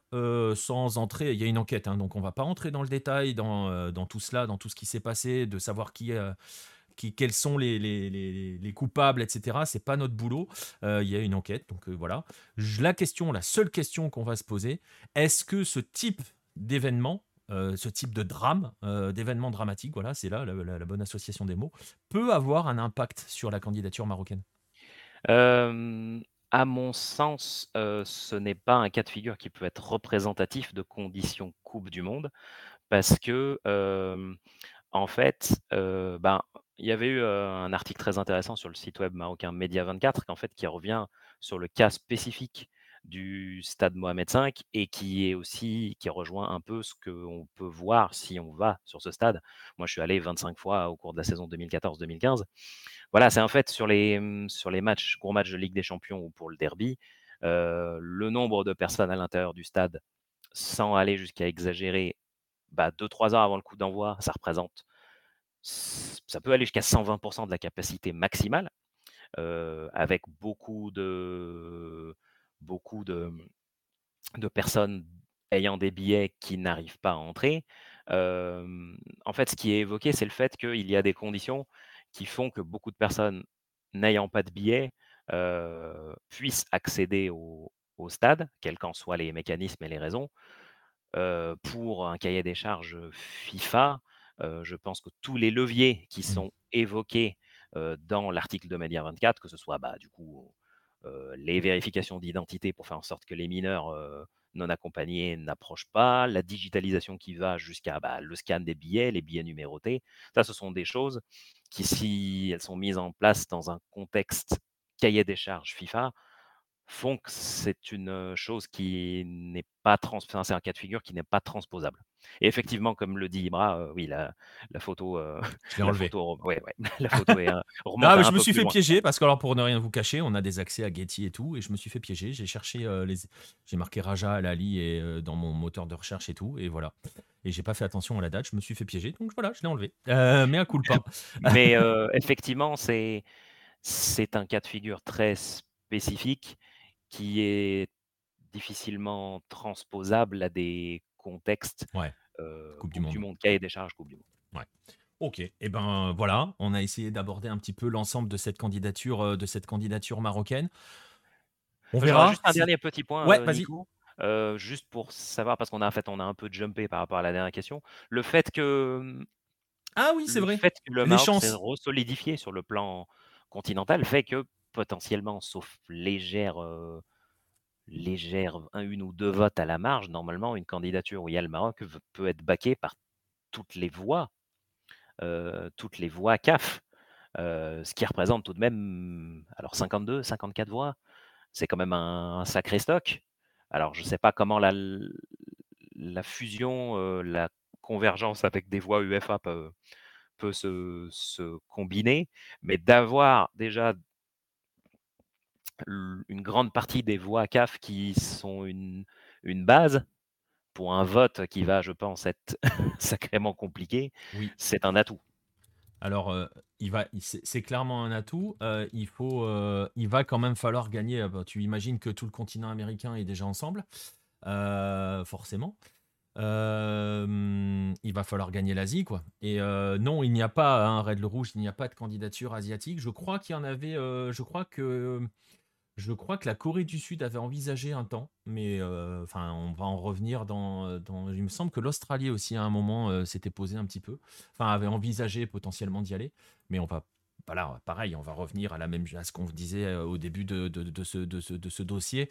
sans entrer, il y a une enquête, hein, donc on va pas entrer dans le détail, dans, dans tout cela, dans tout ce qui s'est passé, de savoir qui, quels sont les, les, les- les coupables, etc. C'est pas notre boulot. Euh, Il y a une enquête, donc euh, voilà. La question, la seule question qu'on va se poser, est-ce que ce type d'événement, euh, ce type de drame, d'événement dramatique, voilà, c'est là la, bonne association des mots, peut avoir un impact sur la candidature marocaine? À mon sens, ce n'est pas un cas de figure qui peut être représentatif de conditions Coupe du Monde, parce que, en fait, ben, il y avait eu un article très intéressant sur le site web marocain Média 24, qu'en fait, qui revient sur le cas spécifique du stade Mohamed V et qui est aussi qui rejoint un peu ce qu'on peut voir si on va sur ce stade. Moi, je suis allé 25 fois au cours de la saison 2014-2015. Voilà, c'est en fait sur les, mmh, sur les matchs, gros matchs de Ligue des Champions ou pour le derby, le nombre de personnes à l'intérieur du stade, sans aller jusqu'à exagérer, bah, 2-3 heures avant le coup d'envoi, ça représente, ça peut aller jusqu'à 120% de la capacité maximale, avec beaucoup de, beaucoup de personnes ayant des billets qui n'arrivent pas à entrer. en fait, ce qui est évoqué, c'est le fait qu'il y a des conditions qui font que beaucoup de personnes n'ayant pas de billets puissent accéder au, stade, quels qu'en soient les mécanismes et les raisons. pour un cahier des charges FIFA, je pense que tous les leviers qui mmh. sont évoqués dans l'article de Média 24, que ce soit bah, du coup les vérifications d'identité pour faire en sorte que les mineurs non accompagnés n'approchent pas, la digitalisation qui va jusqu'à bah, le scan des billets, les billets numérotés. Ça, ce sont des choses qui, si elles sont mises en place dans un contexte cahier des charges FIFA, font que c'est une chose qui n'est pas trans... Enfin, c'est un cas de figure qui n'est pas transposable. Et effectivement, comme le dit Ibra, oui, la, la photo. je l'ai ouais, ouais, la photo est. ah, mais je me suis fait piéger parce que, alors, pour ne rien vous cacher, on a des accès à Getty et tout, et je me suis fait piéger. J'ai cherché les. J'ai marqué Raja, Lali et dans mon moteur de recherche et tout, et voilà. Et j'ai pas fait attention à la date, je me suis fait piéger, donc voilà, je l'ai enlevé. mais un coup pas. mais effectivement, c'est c'est un cas de figure très spécifique qui est difficilement transposable à des contexte ouais. coupe, du, monde. du monde, cahier des charges Coupe du Monde. Ouais. Ok, et eh ben voilà, on a essayé d'aborder un petit peu l'ensemble de cette candidature, de cette candidature marocaine. On verra. Juste un dernier petit point. Ouais, vas-y. juste pour savoir, parce qu'on a en fait on a un peu jumpé par rapport à la dernière question, le fait que mmh, ah oui c'est vrai, le fait que le Maroc s'est solidifié sur le plan continental fait que potentiellement, sauf légère légère, un, une ou deux votes à la marge, normalement, une candidature où il y a le Maroc peut être baquée par toutes les voix, toutes les voix CAF, ce qui représente tout de même, alors 52, 54 voix, c'est quand même un, sacré stock. Alors, je ne sais pas comment la, la fusion, la convergence avec des voix UFA peut, peut se, se combiner, mais d'avoir déjà une grande partie des voix CAF qui sont une, une base pour un vote qui va, je pense, être sacrément compliqué, oui. c'est un atout. Alors, euh, il va, c'est clairement un atout. Euh, il faut, euh, il va quand même falloir gagner. Bah, tu imagines que tout le continent américain est déjà ensemble, forcément. il va falloir gagner l'Asie, quoi. Et non, il n'y a pas un Red le Rouge, il n'y a pas de candidature asiatique. Je crois qu'il y en avait. je crois que je crois que la Corée du Sud avait envisagé un temps, mais euh, enfin, on va en revenir dans, dans, Il me semble que l'Australie aussi, à un moment, euh, s'était posé un petit peu. Enfin, avait envisagé potentiellement d'y aller. Mais on va. Voilà, pareil, on va revenir à, la même, à ce qu'on disait euh, au début de, de, de, ce, de, ce, de ce dossier.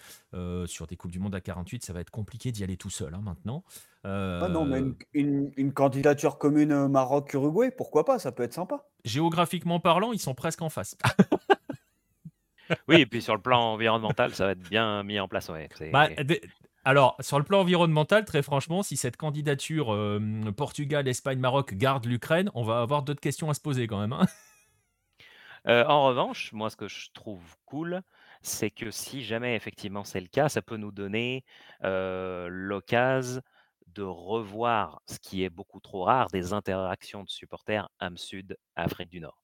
sur des Coupes du Monde à 48, ça va être compliqué d'y aller tout seul hein, maintenant. Ah non, mais une, une candidature commune Maroc-Uruguay, pourquoi pas Ça peut être sympa. Géographiquement parlant, ils sont presque en face. Oui, et puis sur le plan environnemental, ça va être bien mis en place. Ouais. Bah, alors, sur le plan environnemental, très franchement, si cette candidature euh, Portugal, Espagne, Maroc garde l'Ukraine, on va avoir d'autres questions à se poser quand même. Hein. Euh, en revanche, moi, ce que je trouve cool, c'est que si jamais effectivement c'est le cas, ça peut nous donner euh, l'occasion de revoir ce qui est beaucoup trop rare des interactions de supporters âme sud Afrique du Nord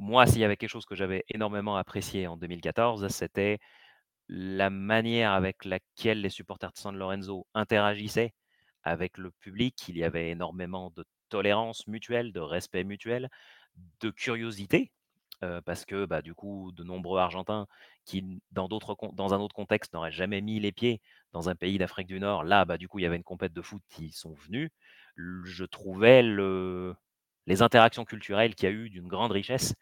moi, s'il y avait quelque chose que j'avais énormément apprécié en 2014, c'était la manière avec laquelle les supporters de San Lorenzo interagissaient avec le public. Il y avait énormément de tolérance mutuelle, de respect mutuel, de curiosité, parce que bah, du coup, de nombreux Argentins qui, dans, dans un autre contexte, n'auraient jamais mis les pieds dans un pays d'Afrique du Nord, là, bah, du coup, il y avait une compète de foot qui sont venus. Je trouvais le, les interactions culturelles qu'il y a eu d'une grande richesse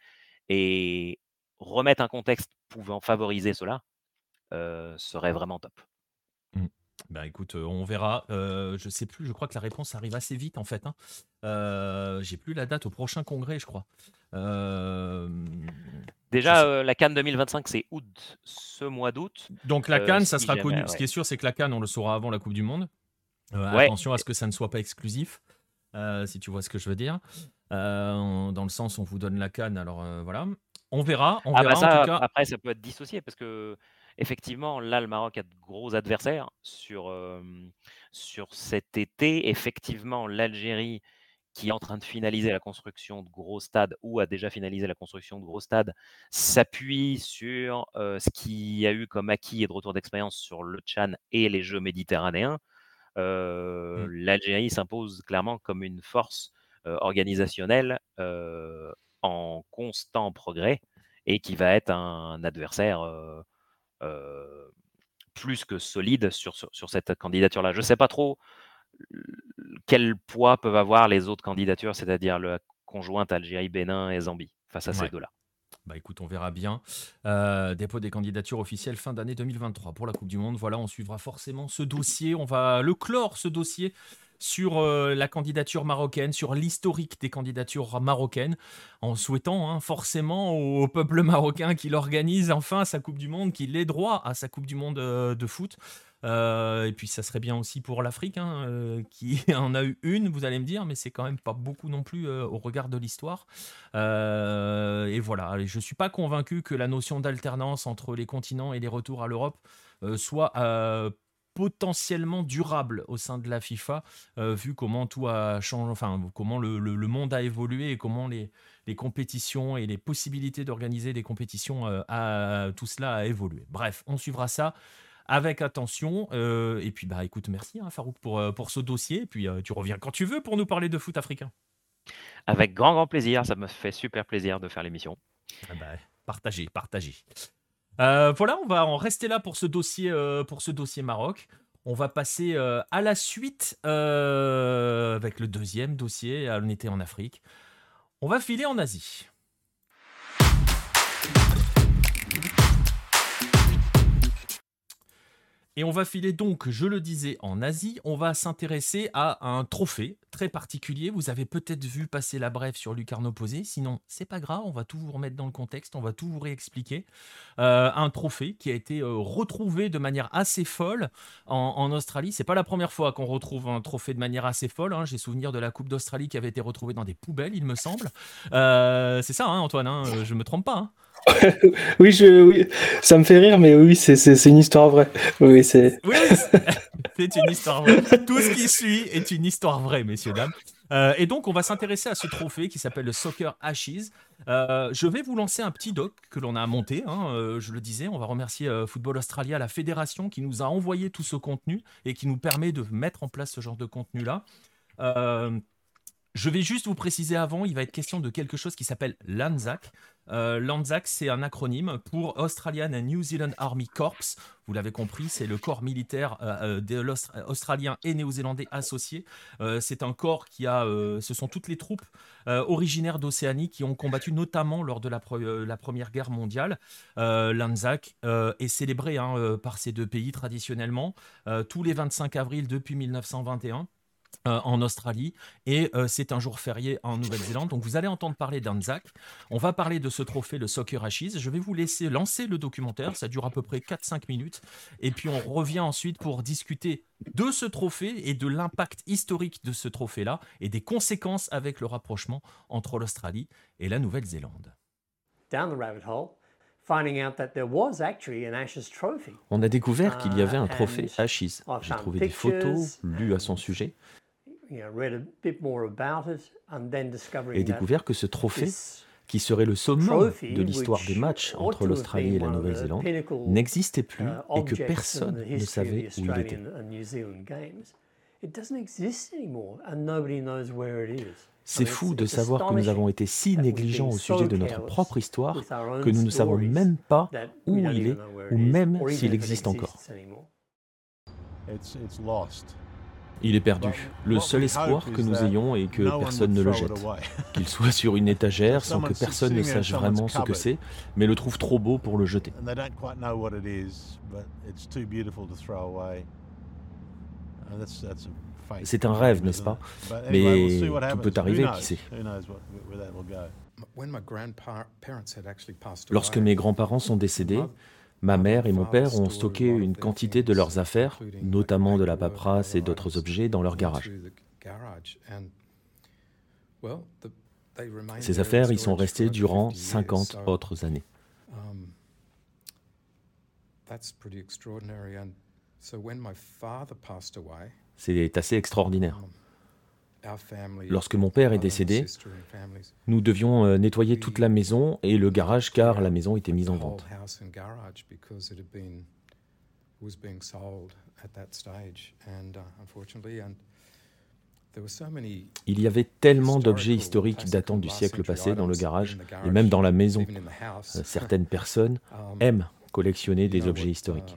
et remettre un contexte pouvant favoriser cela serait vraiment top. Mmh. Bah écoute, on verra. je sais plus, je crois que la réponse arrive assez vite en fait. Hein. J'ai plus la date au prochain congrès, je crois. Déjà, la Cannes 2025, c'est août, ce mois d'août. Donc la Cannes, ça sera connu. Ce qui est sûr, c'est que la Cannes, on le saura avant la Coupe du Monde. Attention à ce que ça ne soit pas exclusif. Si tu vois ce que je veux dire. Euh, dans le sens on vous donne la canne. Alors euh, voilà, on verra. On ah verra bah en tout cas. Après, ça peut être dissocié parce que effectivement, là, le Maroc a de gros adversaires sur, sur cet été. Effectivement, l'Algérie qui est en train de finaliser la construction de gros stades ou a déjà finalisé la construction de gros stades s'appuie sur ce qu'il y a eu comme acquis et de retour d'expérience sur le Chan et les Jeux méditerranéens, mmh. l'Algérie s'impose clairement comme une force organisationnelle en constant progrès et qui va être un adversaire plus que solide sur, sur, cette candidature-là. Je ne sais pas trop quel poids peuvent avoir les autres candidatures, c'est-à-dire la conjointe Algérie, Bénin et Zambie, face à ces deux-là. Bah écoute, on verra bien. Euh, dépôt des candidatures officielles fin d'année 2023 pour la Coupe du Monde. Voilà, on suivra forcément ce dossier. On va le clore, ce dossier, sur euh, la candidature marocaine, sur l'historique des candidatures marocaines, en souhaitant hein, forcément au, peuple marocain qu'il organise enfin sa Coupe du Monde, qu'il ait droit à sa Coupe du Monde euh, de foot. Euh, et puis ça serait bien aussi pour l'Afrique, hein, qui en a eu une, vous allez me dire, mais c'est quand même pas beaucoup non plus au regard de l'histoire. et voilà, je ne suis pas convaincu que la notion d'alternance entre les continents et les retours à l'Europe soit potentiellement durable au sein de la FIFA, euh, vu comment tout a changé, enfin comment le, monde a évolué et comment les, les compétitions et les possibilités d'organiser des compétitions, euh, tout cela a évolué. Bref, on suivra ça avec attention. Euh, et puis bah écoute, merci hein, Farouk pour, pour ce dossier. Et puis tu reviens quand tu veux pour nous parler de foot africain. Avec grand grand plaisir, ça me fait super plaisir de faire l'émission. Ah bah, partagez, partagez. Euh, voilà, on va en rester là pour ce dossier, euh, pour ce dossier Maroc. On va passer euh, à la suite avec le deuxième dossier. On était en Afrique. On va filer en Asie. Et on va filer donc, je le disais, en Asie. On va s'intéresser à un trophée très particulier. Vous avez peut-être vu passer la brève sur Lucarno Posé. Sinon, c'est pas grave, on va tout vous remettre dans le contexte, on va tout vous réexpliquer. Euh, un trophée qui a été euh, retrouvé de manière assez folle en, Australie. C'est pas la première fois qu'on retrouve un trophée de manière assez folle. Hein. J'ai souvenir de la Coupe d'Australie qui avait été retrouvée dans des poubelles, il me semble. Euh, c'est ça, hein, Antoine, hein, je me trompe pas. oui, je, oui, ça me fait rire, mais oui, c'est une histoire vraie. Oui, c'est. Une histoire vraie. Tout ce qui suit est une histoire vraie, messieurs dames. Euh, et donc, on va s'intéresser à ce trophée qui s'appelle le Soccer Ashes. Euh, je vais vous lancer un petit doc que l'on a monté. Hein, euh, je le disais, on va remercier Football Australia, la fédération, qui nous a envoyé tout ce contenu et qui nous permet de mettre en place ce genre de contenu-là. Je vais juste vous préciser avant, il va être question de quelque chose qui s'appelle l'ANZAC. Euh, L'ANZAC, c'est un acronyme pour Australian and New Zealand Army Corps. Vous l'avez compris, c'est le corps militaire euh, euh australien et néo-zélandais associés. Euh, c'est un corps qui a, ce sont toutes les troupes originaires d'Océanie qui ont combattu notamment lors de la, la Première Guerre mondiale. L'ANZAC est célébré hein, par ces deux pays traditionnellement tous les 25 avril depuis 1921. Euh, en Australie et euh, c'est un jour férié en Nouvelle-Zélande. Donc vous allez entendre parler d'Anzac. On va parler de ce trophée, le Soccer Ashes. Je vais vous laisser lancer le documentaire. Ça dure à peu près 4-5 minutes. Et puis on revient ensuite pour discuter de ce trophée et de l'impact historique de ce trophée-là et des conséquences avec le rapprochement entre l'Australie et la Nouvelle-Zélande. On a découvert qu'il y avait un uh, trophée Ashes. J'ai trouvé des photos, lues à son sujet et découvert que ce trophée, qui serait le summum de l'histoire des matchs entre l'Australie et la Nouvelle-Zélande, n'existait plus uh, et que personne ne savait où il était. C'est fou de savoir que nous avons été si négligents au sujet de notre propre histoire que nous ne savons même pas où il est ou même s'il existe encore. Il est perdu. Le seul espoir que nous ayons est que personne ne le jette. Qu'il soit sur une étagère sans que personne ne sache vraiment ce que c'est, mais le trouve trop beau pour le jeter. C'est un rêve, n'est-ce pas Mais tout peut arriver, qui sait. Lorsque mes grands-parents sont décédés, Ma mère et mon père ont stocké une quantité de leurs affaires, notamment de la paperasse et d'autres objets, dans leur garage. Ces affaires y sont restées durant 50 autres années. C'est assez extraordinaire. Lorsque mon père est décédé, nous devions euh, nettoyer toute la maison et le garage car la maison était mise en vente. Il y avait tellement d'objets historiques datant du siècle passé dans le garage et même dans la maison. Euh, certaines personnes aiment collectionner des objets historiques.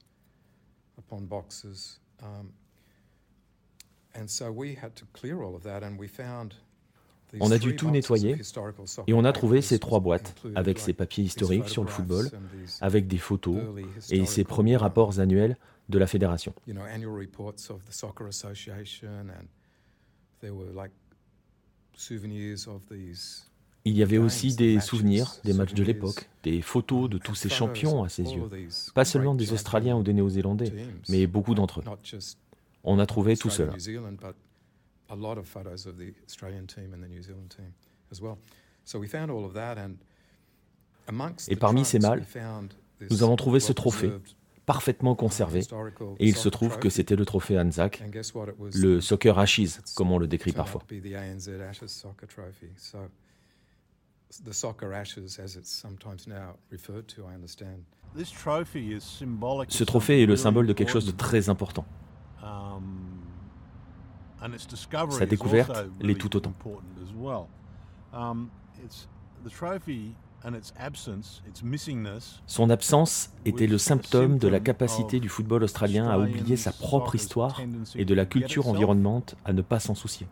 On a dû tout nettoyer et on a trouvé ces trois boîtes avec ces papiers historiques sur le football, avec des photos et ces premiers rapports annuels de la fédération. Il y avait aussi des souvenirs des matchs de l'époque, des photos de tous ces champions à ses yeux, pas seulement des Australiens ou des Néo-Zélandais, mais beaucoup d'entre eux. On a trouvé tout cela. Et parmi ces mâles, nous avons trouvé ce trophée parfaitement conservé, et il se trouve que c'était le trophée Anzac, le Soccer Ashes, comme on le décrit parfois. Ce trophée est le symbole de quelque chose de très important. Sa découverte l'est tout autant. Son absence était le symptôme de la capacité du football australien à oublier sa propre histoire et de la culture environnante à ne pas s'en soucier.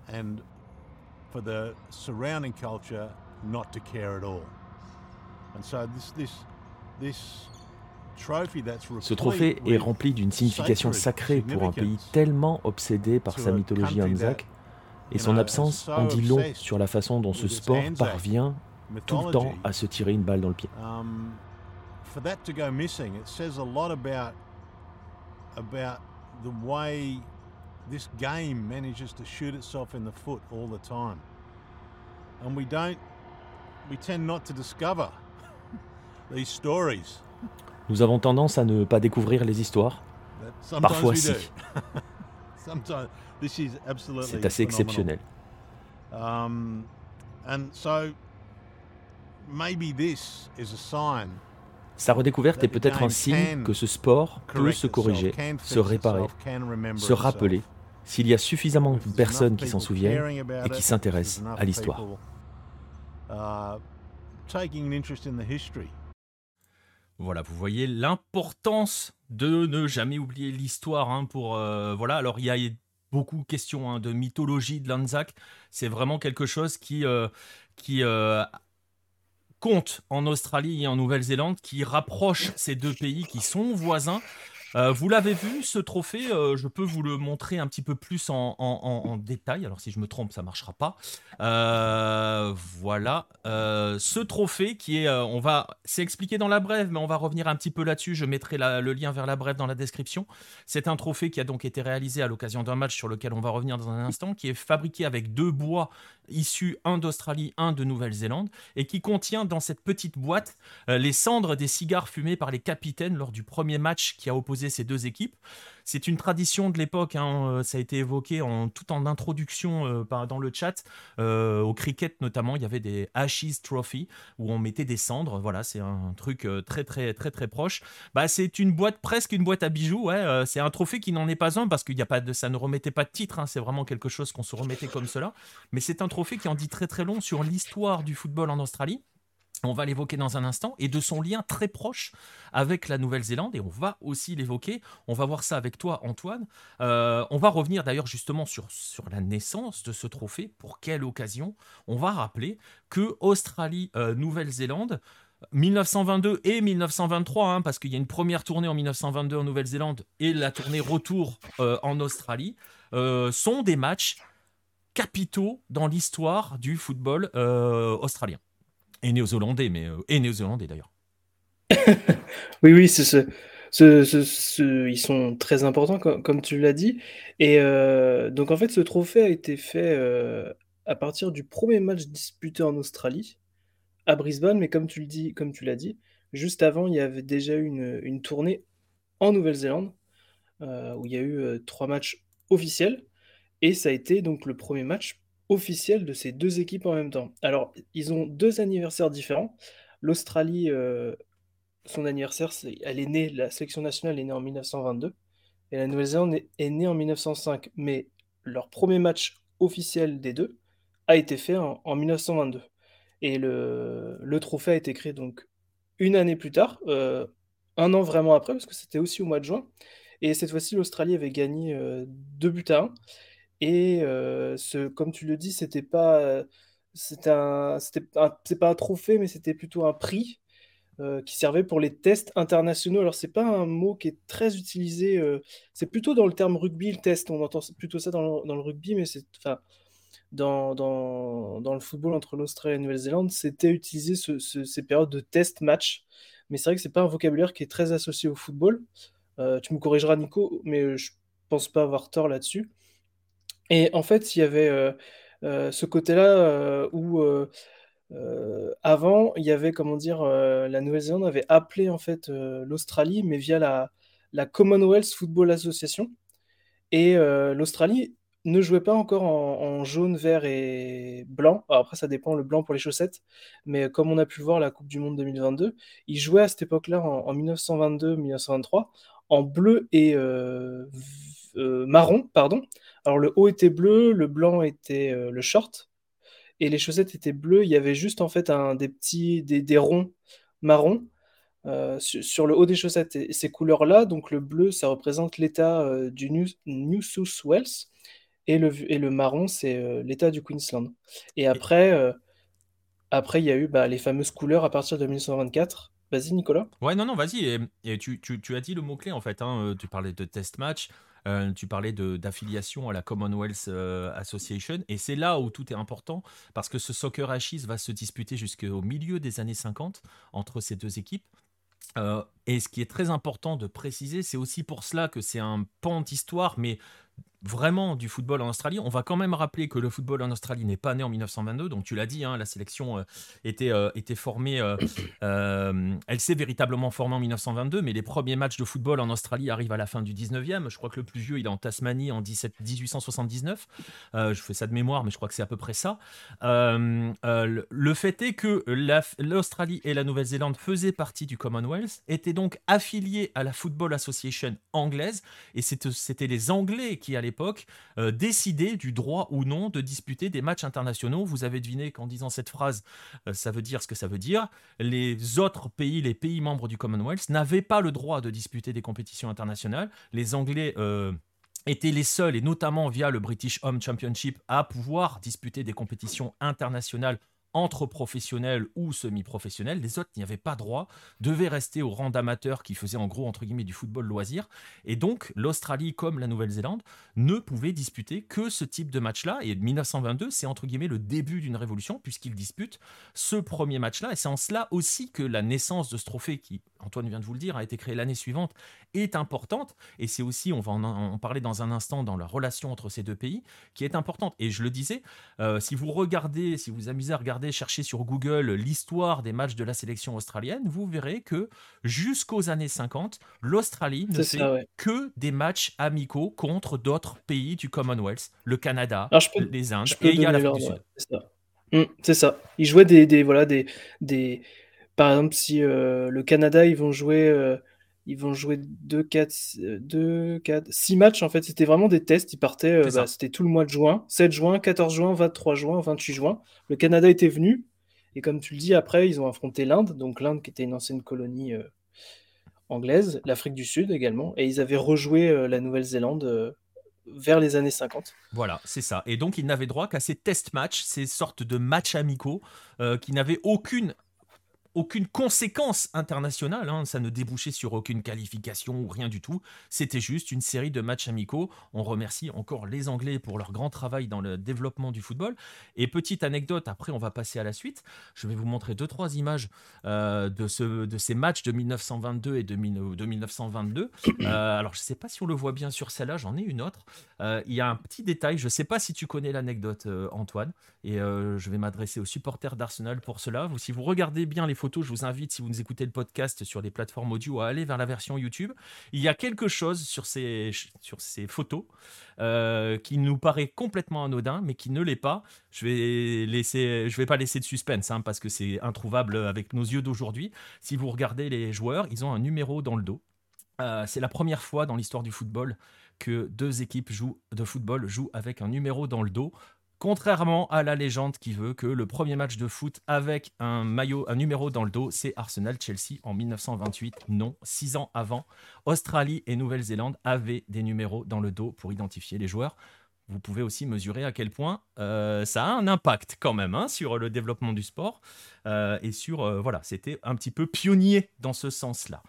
Ce trophée est rempli d'une signification sacrée pour un pays tellement obsédé par sa mythologie Anzac, et son absence en dit long sur la façon dont ce sport parvient tout le temps à se tirer une balle dans le pied. We don't we tend not to discover these stories. Nous avons tendance à ne pas découvrir les histoires. Parfois si. C'est assez exceptionnel. Um, and so sa redécouverte est peut-être un signe que ce sport peut se corriger, se réparer, se rappeler, s'il y a suffisamment de personnes qui s'en souviennent et qui s'intéressent à l'histoire. Uh, voilà, vous voyez l'importance de ne jamais oublier l'histoire. Hein, pour euh, voilà, alors il y a beaucoup de questions hein, de mythologie de l'Anzac. C'est vraiment quelque chose qui euh, qui euh, compte en Australie et en Nouvelle-Zélande qui rapproche ces deux pays qui sont voisins. Euh, vous l'avez vu, ce trophée, euh, je peux vous le montrer un petit peu plus en, détail. Alors si je me trompe, ça marchera pas. Euh, voilà, ce trophée qui est, on va, c'est expliqué dans la brève, mais on va revenir un petit peu là-dessus. Je mettrai le lien vers la brève dans la description. C'est un trophée qui a donc été réalisé à l'occasion d'un match sur lequel on va revenir dans un instant, qui est fabriqué avec deux bois issus, un d'Australie, un de Nouvelle-Zélande, et qui contient dans cette petite boîte les cendres des cigares fumés par les capitaines lors du premier match qui a opposé ces deux équipes. C'est une tradition de l'époque, hein, euh, ça a été évoqué en, tout en introduction euh, dans le chat. Euh, au cricket notamment, il y avait des Ashes Trophy où on mettait des cendres. Voilà, c'est un truc très très très très proche. Bah, c'est une boîte, presque une boîte à bijoux. Ouais, c'est un trophée qui n'en est pas un parce qu'il y a pas de, ça ne remettait pas de titre. Hein, c'est vraiment quelque chose qu'on se remettait comme cela. Mais c'est un trophée qui en dit très très long sur l'histoire du football en Australie on va l'évoquer dans un instant, et de son lien très proche avec la Nouvelle-Zélande, et on va aussi l'évoquer, on va voir ça avec toi Antoine, euh, on va revenir d'ailleurs justement sur, la naissance de ce trophée, pour quelle occasion, on va rappeler que Australie-Nouvelle-Zélande, euh, 1922 et 1923, hein, parce qu'il y a une première tournée en 1922 en Nouvelle-Zélande et la tournée retour euh, en Australie, sont des matchs capitaux dans l'histoire du football australien et néo-zélandais, mais et néo-zélandais d'ailleurs. oui, oui, c'est ce, ils sont très importants, comme, tu l'as dit. Et donc, en fait, ce trophée a été fait à partir du premier match disputé en Australie, à Brisbane, mais comme tu le dis, comme tu l'as dit, juste avant, il y avait déjà eu une, tournée en Nouvelle-Zélande, où il y a eu trois matchs officiels, et ça a été donc le premier match officiel de ces deux équipes en même temps. Alors, ils ont deux anniversaires différents. L'Australie son anniversaire, elle est née, la sélection nationale est née en 1922 et la Nouvelle-Zélande est, née en 1905. Mais leur premier match officiel des deux a été fait en, 1922. Et le, trophée a été créé donc une année plus tard, euh, un an vraiment après, parce que c'était aussi au mois de juin. Et cette fois-ci, l'Australie avait gagné euh, deux buts à un. Et euh, ce, comme tu le dis, c'était pas, c'est pas un trophée, mais c'était plutôt un prix euh, qui servait pour les tests internationaux. Alors, c'est pas un mot qui est très utilisé, euh, c'est plutôt dans le terme rugby, le test, on entend plutôt ça dans le, rugby, mais c'est, enfin, dans, dans, le football entre l'Australie et la Nouvelle-Zélande, c'était utiliser ces périodes de test match. Mais c'est vrai que c'est pas un vocabulaire qui est très associé au football. Euh, tu me corrigeras, Nico, mais je pense pas avoir tort là-dessus. Et en fait, il y avait ce côté-là où euh, avant, il y avait, comment dire, euh, la Nouvelle-Zélande avait appelé en fait euh, l'Australie, mais via la, Commonwealth Football Association. Et l'Australie ne jouait pas encore en, jaune, vert et blanc. après, ça dépend le blanc pour les chaussettes, mais comme on a pu voir la Coupe du Monde 2022, ils jouaient à cette époque-là en, 1922-1923 en bleu et marron, pardon. Alors le haut était bleu, le blanc était le short, et les chaussettes étaient bleues. Il y avait juste en fait un, des petits des, ronds marrons euh, sur, le haut des chaussettes. Et ces couleurs-là, donc le bleu, ça représente l'état euh, du New, South Wales et le, et le marron, c'est euh, l'état du Queensland. Et après, après il y a eu bah, les fameuses couleurs à partir de 1924. Vas-y, Nicolas. Ouais, non, non, vas-y. Et, tu, as dit le mot-clé, en fait. Hein, tu parlais de test match. Euh, tu parlais d'affiliation à la Commonwealth euh, Association, et c'est là où tout est important, parce que ce Soccer Ashes va se disputer jusqu'au milieu des années 50 entre ces deux équipes. Euh, et ce qui est très important de préciser, c'est aussi pour cela que c'est un pan d'histoire, mais vraiment du football en Australie. On va quand même rappeler que le football en Australie n'est pas né en 1922, donc tu l'as dit, hein, la sélection euh, était, euh, était formée, euh, elle s'est véritablement formée en 1922, mais les premiers matchs de football en Australie arrivent à la fin du 19e. Je crois que le plus vieux, il est en Tasmanie en 17, 1879. je fais ça de mémoire, mais je crois que c'est à peu près ça. le fait est que l'Australie et la Nouvelle-Zélande faisaient partie du Commonwealth, étaient donc affiliés à la Football Association anglaise, et c'était les Anglais qui allaient euh, décider du droit ou non de disputer des matchs internationaux. Vous avez deviné qu'en disant cette phrase, euh, ça veut dire ce que ça veut dire. Les autres pays, les pays membres du Commonwealth, n'avaient pas le droit de disputer des compétitions internationales. Les Anglais... Euh, étaient les seuls, et notamment via le British Home Championship, à pouvoir disputer des compétitions internationales entre professionnels ou semi-professionnels, les autres n'y avaient pas droit, devaient rester au rang d'amateurs qui faisaient en gros entre guillemets du football loisir. Et donc l'Australie comme la Nouvelle-Zélande ne pouvaient disputer que ce type de match-là. Et 1922, c'est entre guillemets le début d'une révolution puisqu'ils disputent ce premier match-là. Et c'est en cela aussi que la naissance de ce trophée, qui Antoine vient de vous le dire, a été créé l'année suivante, est importante. Et c'est aussi, on va en, parler dans un instant, dans la relation entre ces deux pays, qui est importante. Et je le disais, euh, si vous regardez, si vous amusez à regarder, chercher sur Google l'histoire des matchs de la sélection australienne, vous verrez que jusqu'aux années 50, l'Australie ne fait que des matchs amicaux contre d'autres pays du Commonwealth, le Canada, les Indes, et il y a l'Afrique du Sud. Mmh, c'est ça. Ils jouaient des, des voilà, des, des, par exemple, si euh, le Canada, ils vont jouer, euh, ils vont jouer 2, 4, 2, 4, 6 matchs. En fait, c'était vraiment des tests. Ils partaient, euh, bah, c'était tout le mois de juin, 7 juin, 14 juin, 23 juin, 28 juin. Le Canada était venu. Et comme tu le dis, après, ils ont affronté l'Inde. Donc l'Inde qui était une ancienne colonie anglaise, l'Afrique du Sud également. Et ils avaient rejoué la Nouvelle-Zélande vers les années 50. Voilà, c'est ça. Et donc, ils n'avaient droit qu'à ces test matchs, ces sortes de matchs amicaux qui n'avaient aucune aucune conséquence internationale. hein. Ça ne débouchait sur aucune qualification ou rien du tout. C'était juste une série de matchs amicaux. On remercie encore les Anglais pour leur grand travail dans le développement du football. Et petite anecdote, après on va passer à la suite. Je vais vous montrer deux trois images euh, de, ce, de ces matchs de 1922 et de, mille- de 1922. Euh, alors je sais pas si on le voit bien sur celle-là. J'en ai une autre. Euh, Il y a un petit détail. Je sais pas si tu connais l'anecdote, Antoine. Et je vais m'adresser aux supporters d'Arsenal pour cela. Si vous regardez bien les photos, je vous invite, si vous nous écoutez le podcast sur les plateformes audio, à aller vers la version YouTube. Il y a quelque chose sur ces, photos euh, qui nous paraît complètement anodin, mais qui ne l'est pas. Je vais laisser, je vais pas laisser de suspense hein, parce que c'est introuvable avec nos yeux d'aujourd'hui. Si vous regardez les joueurs, ils ont un numéro dans le dos. Euh, c'est la première fois dans l'histoire du football que deux équipes jouent, de football jouent avec un numéro dans le dos. Contrairement à la légende qui veut que le premier match de foot avec un maillot, un numéro dans le dos, c'est Arsenal-Chelsea en 1928. Non, six ans avant, Australie et Nouvelle-Zélande avaient des numéros dans le dos pour identifier les joueurs. Vous pouvez aussi mesurer à quel point euh, ça a un impact quand même hein, sur le développement du sport euh, et sur euh, voilà, c'était un petit peu pionnier dans ce sens-là.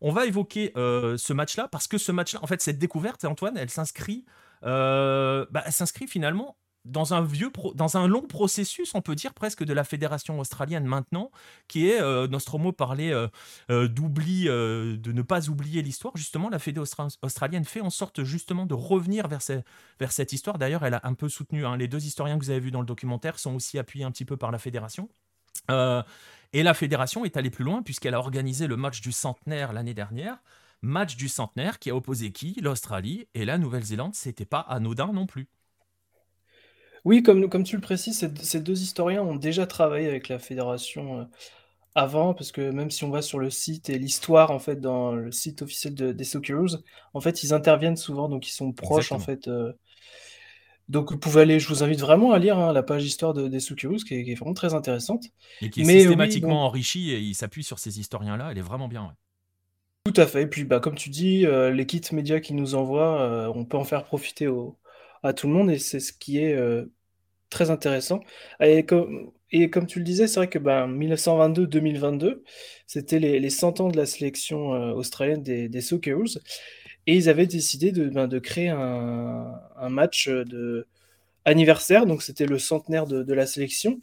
On va évoquer ce match-là parce que ce match-là, en fait, cette découverte, Antoine, elle s'inscrit, bah, elle s'inscrit finalement dans un vieux, dans un long processus, on peut dire presque de la fédération australienne maintenant, qui est euh, Nostromo parlait euh, euh, d'oubli, euh, de ne pas oublier l'histoire. Justement, la fédé austra- australienne fait en sorte justement de revenir vers, cette histoire. D'ailleurs, elle a un peu soutenu. hein, les deux historiens que vous avez vus dans le documentaire sont aussi appuyés un petit peu par la fédération. Et la fédération est allée plus loin puisqu'elle a organisé le match du centenaire l'année dernière. Match du centenaire qui a opposé qui? L'Australie et la Nouvelle-Zélande. C'était pas anodin non plus. Oui, comme, comme tu le précises, ces, ces deux historiens ont déjà travaillé avec la fédération euh, avant, parce que même si on va sur le site et l'histoire, en fait, dans le site officiel de- des Socceroos, en fait, ils interviennent souvent, donc ils sont proches, en fait. euh, donc vous pouvez aller, je vous invite vraiment à lire hein, la page histoire de- des Socceroos, qui est, qui est vraiment très intéressante. Et qui est Mais oui, systématiquement et il s'appuie sur ces historiens-là. Elle est vraiment bien. ouais. Tout à fait. Et puis, bah, comme tu dis, euh, les kits médias qu'ils nous envoient, euh, on peut en faire profiter au- à tout le monde et c'est ce qui est euh, très intéressant. Et comme, tu le disais, c'est vrai que ben, 1922-2022, c'était les, les 100 ans de la sélection euh, australienne des, des Socceroos et ils avaient décidé de, ben, de créer un, match de anniversaire, donc c'était le centenaire de, la sélection.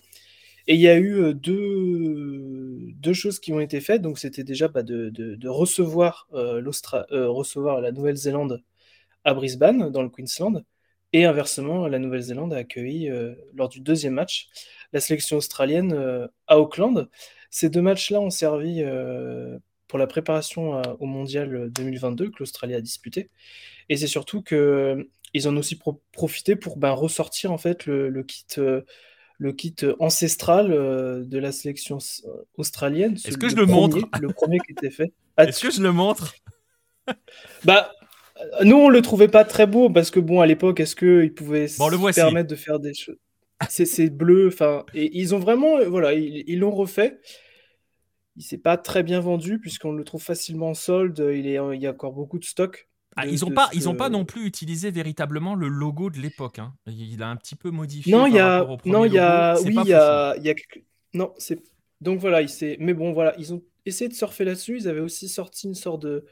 Et il y a eu euh, deux, deux choses qui ont été faites. Donc, c'était déjà bah, de, de- recevoir, euh, euh, recevoir la Nouvelle-Zélande à Brisbane, dans le Queensland. Et inversement, la Nouvelle-Zélande a accueilli, euh, lors du deuxième match, la sélection australienne euh, à Auckland. Ces deux matchs-là ont servi euh, pour la préparation à- au Mondial 2022 que l'Australie a disputé. Et c'est surtout que euh, ils en ont aussi pro- profité pour ben, ressortir en fait le, le kit. le kit ancestral de la sélection australienne. Est-ce que je le le montre? premier- Le premier qui était fait. Est-ce que je le montre? Bah, nous, on le trouvait pas très beau parce que, bon, à l'époque, est-ce qu'ils pouvaient Bon, se permettre de faire des choses? C'est bleu, enfin, et ils ont vraiment, euh, voilà, ils l'ont refait. Il s'est pas très bien vendu puisqu'on le trouve facilement en solde. Il, est, il y a encore beaucoup de stock. Ah, Ils n'ont pas, ce ils ont pas non plus utilisé véritablement le logo de l'époque. hein. Il a un petit peu modifié. Non, il y a, non, il y a, oui, il y a, y non, c'est, donc voilà, il s'est, mais bon, voilà, ils ont essayé de surfer là-dessus. Ils avaient aussi sorti une sorte de,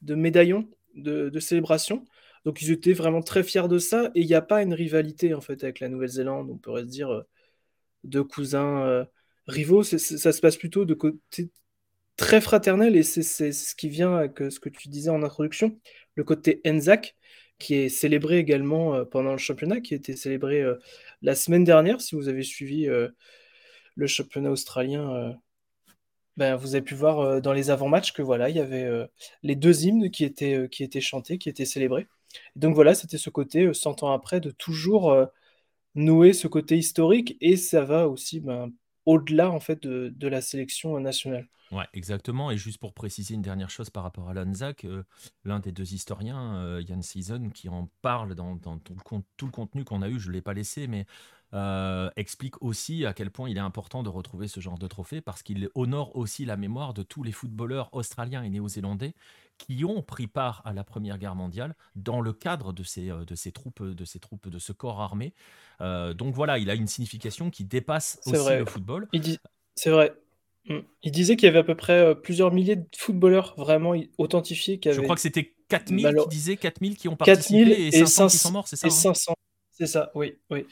de médaillon de, de célébration. Donc ils étaient vraiment très fiers de ça. Et il n'y a pas une rivalité en fait avec la Nouvelle-Zélande. On pourrait se dire euh, deux cousins euh, rivaux. Ça se passe plutôt de côté très fraternel et c'est ce qui vient avec euh, ce que tu disais en introduction, le côté Anzac qui est célébré également pendant le championnat, qui a été célébré la semaine dernière. Si vous avez suivi le championnat australien, ben, vous avez pu voir euh, dans les avant-matchs que voilà, il y avait euh, les deux hymnes qui étaient, euh, qui étaient chantés, qui étaient célébrés. Et donc voilà, c'était ce côté, euh, 100 ans après, de toujours nouer ce côté historique et ça va aussi ben, au-delà en fait de, de la sélection nationale. Ouais, exactement. Et juste pour préciser une dernière chose par rapport à l'ANZAC, l'un des deux historiens, Yann Season, qui en parle dans, dans tout, le, tout le contenu qu'on a eu, je ne l'ai pas laissé, mais euh, explique aussi à quel point il est important de retrouver ce genre de trophée parce qu'il honore aussi la mémoire de tous les footballeurs australiens et néo-zélandais qui ont pris part à la Première Guerre mondiale dans le cadre de ces, euh, de ces, troupes, de ces troupes, de ce corps armé. Euh, donc voilà, il a une signification qui dépasse aussi vrai. le football. Dit, c'est vrai. Mm. Il disait qu'il y avait à peu près plusieurs milliers de footballeurs vraiment authentifiés. Qui Je crois que c'était 4000 qui disaient 4000 qui ont participé et 500, qui sont morts, c'est ça Et 500, hein c'est ça, oui, oui.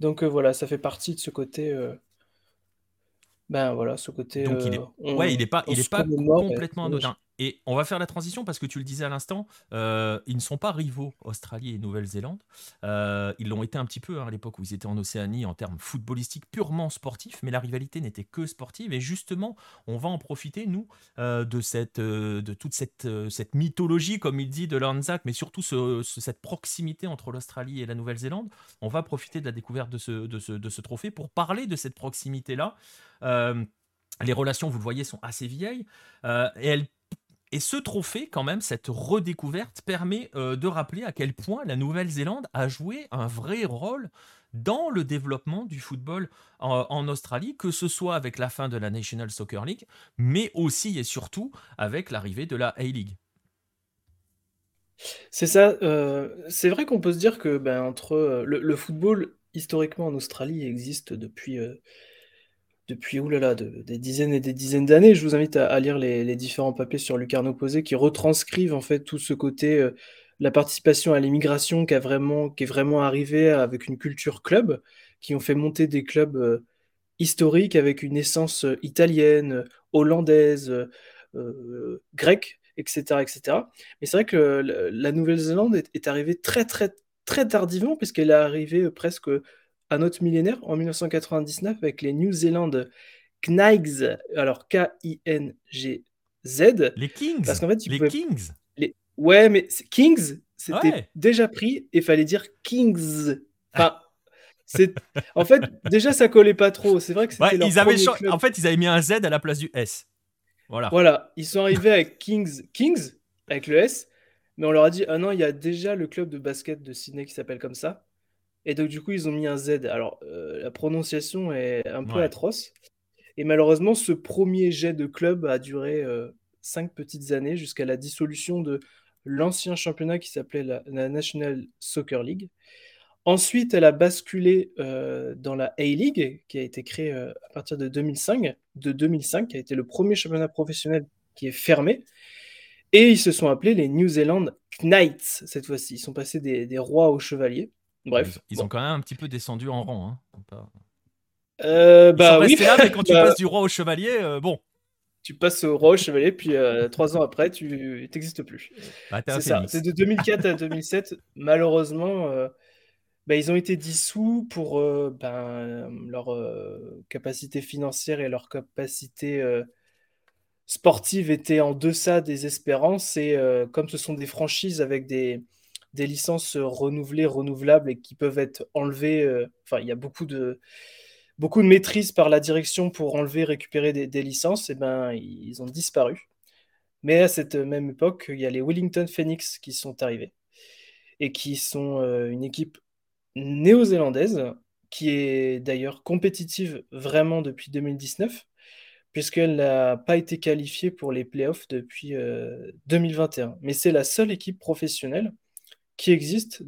Donc voilà, ça fait partie de ce côté. Ben voilà, ce côté. Donc il est, ouais, il n'est pas, il est pas complètement anodin. Et on va faire la transition parce que tu le disais à l'instant, euh, ils ne sont pas rivaux, Australie et Nouvelle-Zélande. Euh, ils l'ont été un petit peu hein, à l'époque où ils étaient en Océanie en termes footballistiques purement sportifs, mais la rivalité n'était que sportive. Et justement, on va en profiter, nous, euh, de, cette, de toute cette, cette mythologie, comme il dit, de Lanzac, mais surtout cette proximité entre l'Australie et la Nouvelle-Zélande. On va profiter de la découverte de ce, de ce, de ce trophée pour parler de cette proximité-là. les relations, vous le voyez, sont assez vieilles et elles et ce trophée, quand même, cette redécouverte, permet euh, de rappeler à quel point la Nouvelle-Zélande a joué un vrai rôle dans le développement du football en, Australie, que ce soit avec la fin de la National Soccer League, mais aussi et surtout avec l'arrivée de la A-League. C'est ça. Euh, c'est vrai qu'on peut se dire que ben, entre euh, le, football historiquement en Australie existe depuis depuis oulala, des dizaines et des dizaines d'années. Je vous invite à, lire les, différents papiers sur Lucarno Posé qui retranscrivent en fait tout ce côté, euh, la participation à l'immigration qui, qui est vraiment arrivée avec une culture club, qui ont fait monter des clubs euh, historiques avec une essence euh, italienne, hollandaise, grecque, etc., etc. Mais c'est vrai que la Nouvelle-Zélande est, est, arrivée très très très tardivement puisqu'elle est arrivée presque un autre millénaire en 1999 avec les New Zealand Knights, alors K-I-N-G-Z. Les Kings Parce qu'en fait, Les Kings les... Ouais, mais Kings, c'était déjà pris et fallait dire Kings. Enfin, c'est... en fait, déjà, ça collait pas trop. C'est vrai que c'était ils avaient En fait, ils avaient mis un Z à la place du S. Voilà. Voilà, ils sont arrivés avec Kings, Kings avec le S, mais on leur a dit ah non, il y a déjà le club de basket de Sydney qui s'appelle comme ça. Et donc, du coup, ils ont mis un Z. Alors, euh, la prononciation est un peu atroce. Et malheureusement, ce premier jet de club a duré euh, cinq petites années jusqu'à la dissolution de l'ancien championnat qui s'appelait la, National Soccer League. Ensuite, elle a basculé euh, dans la A-League, qui a été créée à partir de 2005, de 2005, qui a été le premier championnat professionnel qui est fermé. Et ils se sont appelés les New Zealand Knights cette fois-ci. Ils sont passés des rois aux chevaliers. Bref. Ils, ont quand même un petit peu descendu en rang. Hein. Euh, bah oui. là, mais quand tu bah passes du roi au chevalier, euh, bon. Tu passes au roi au chevalier, puis euh, trois ans après, tu n'existes plus. Bah, c'est ça. C'est de 2004 à 2007. Malheureusement, bah, ils ont été dissous pour ben, leur capacité financière et leur capacité sportive étaient en deçà des espérances. Et comme ce sont des franchises avec des des licences renouvelées, renouvelables et qui peuvent être enlevées. Euh, enfin, il y a beaucoup de, beaucoup de maîtrise par la direction pour enlever, récupérer des, licences. Et ben, ils ont disparu. Mais à cette même époque, il y a les Wellington Phoenix qui sont arrivés et qui sont euh, une équipe néo-zélandaise qui est d'ailleurs compétitive vraiment depuis 2019 puisqu'elle n'a pas été qualifiée pour les playoffs depuis 2021. Euh, Mais c'est la seule équipe professionnelle qui existe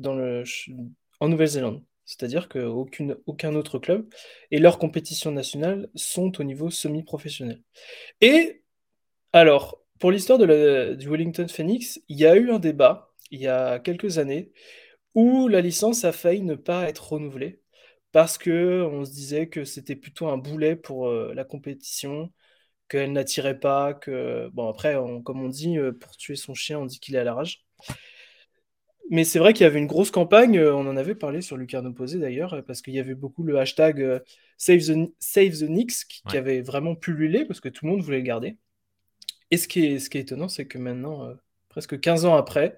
en Nouvelle-Zélande. C'est-à-dire qu'aucun autre club et leurs compétitions nationales sont au niveau semi-professionnel. Et alors, pour l'histoire du Wellington Phoenix, il y a eu un débat il y a quelques années où la licence a failli ne pas être renouvelée parce que on se disait que c'était plutôt un boulet pour euh, la compétition, qu'elle n'attirait pas, que bon après, comme on dit, euh, pour tuer son chien, on dit qu'il est à la rage. Mais c'est vrai qu'il y avait une grosse campagne, euh, on en avait parlé sur Lucarno Posé d'ailleurs, euh, parce qu'il y avait beaucoup le hashtag euh, Save, the, Save the Knicks qui, avait vraiment pullulé parce que tout le monde voulait le garder. Et ce qui est, ce qui est étonnant, c'est que maintenant, presque 15 ans après,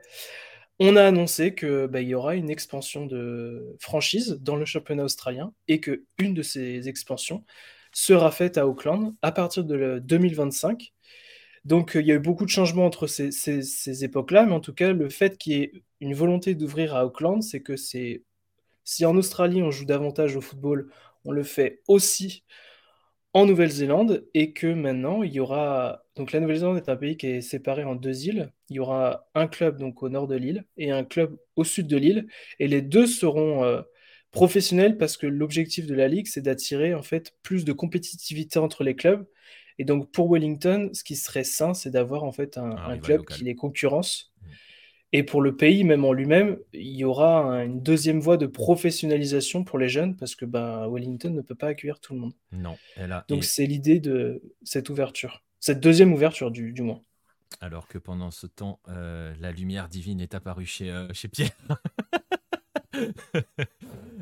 on a annoncé qu'il bah, y aura une expansion de franchise dans le championnat australien et que une de ces expansions sera faite à Auckland à partir de 2025. Donc il y a eu beaucoup de changements entre ces, époques-là, mais en tout cas, le fait qu'il y ait une volonté d'ouvrir à Auckland, c'est que si en Australie on joue davantage au football, on le fait aussi en Nouvelle-Zélande et que maintenant il y aura donc la Nouvelle-Zélande est un pays qui est séparé en deux îles. Il y aura un club donc au nord de l'île et un club au sud de l'île et les deux seront euh, professionnels parce que l'objectif de la ligue c'est d'attirer en fait plus de compétitivité entre les clubs Et donc pour Wellington, ce qui serait sain, c'est d'avoir en fait un, club qui les concurrence. Mmh. Et pour le pays, même en lui-même, il y aura une deuxième voie de professionnalisation pour les jeunes parce que bah, Wellington ne peut pas accueillir tout le monde. Non. Donc c'est l'idée de cette ouverture, cette deuxième ouverture du, du moins. Alors que pendant ce temps, euh, la lumière divine est apparue chez, euh, chez Pierre.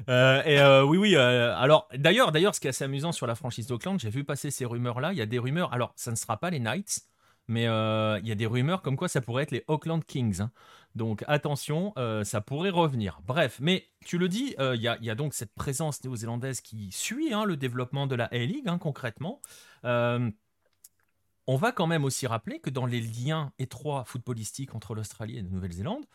Euh, et oui, oui. alors, d'ailleurs, d'ailleurs, ce qui est assez amusant sur la franchise d'Auckland, j'ai vu passer ces rumeurs-là. Il y a des rumeurs. Alors, ça ne sera pas les Knights, mais il y a des rumeurs comme quoi ça pourrait être les Auckland Kings. Hein. Donc attention, ça pourrait revenir. Bref, mais tu le dis, il y, a donc cette présence néo-zélandaise qui suit hein, le développement de la A-League hein, concrètement. On va quand même aussi rappeler que dans les liens étroits footballistiques entre l'Australie et la Nouvelle-Zélande, euh,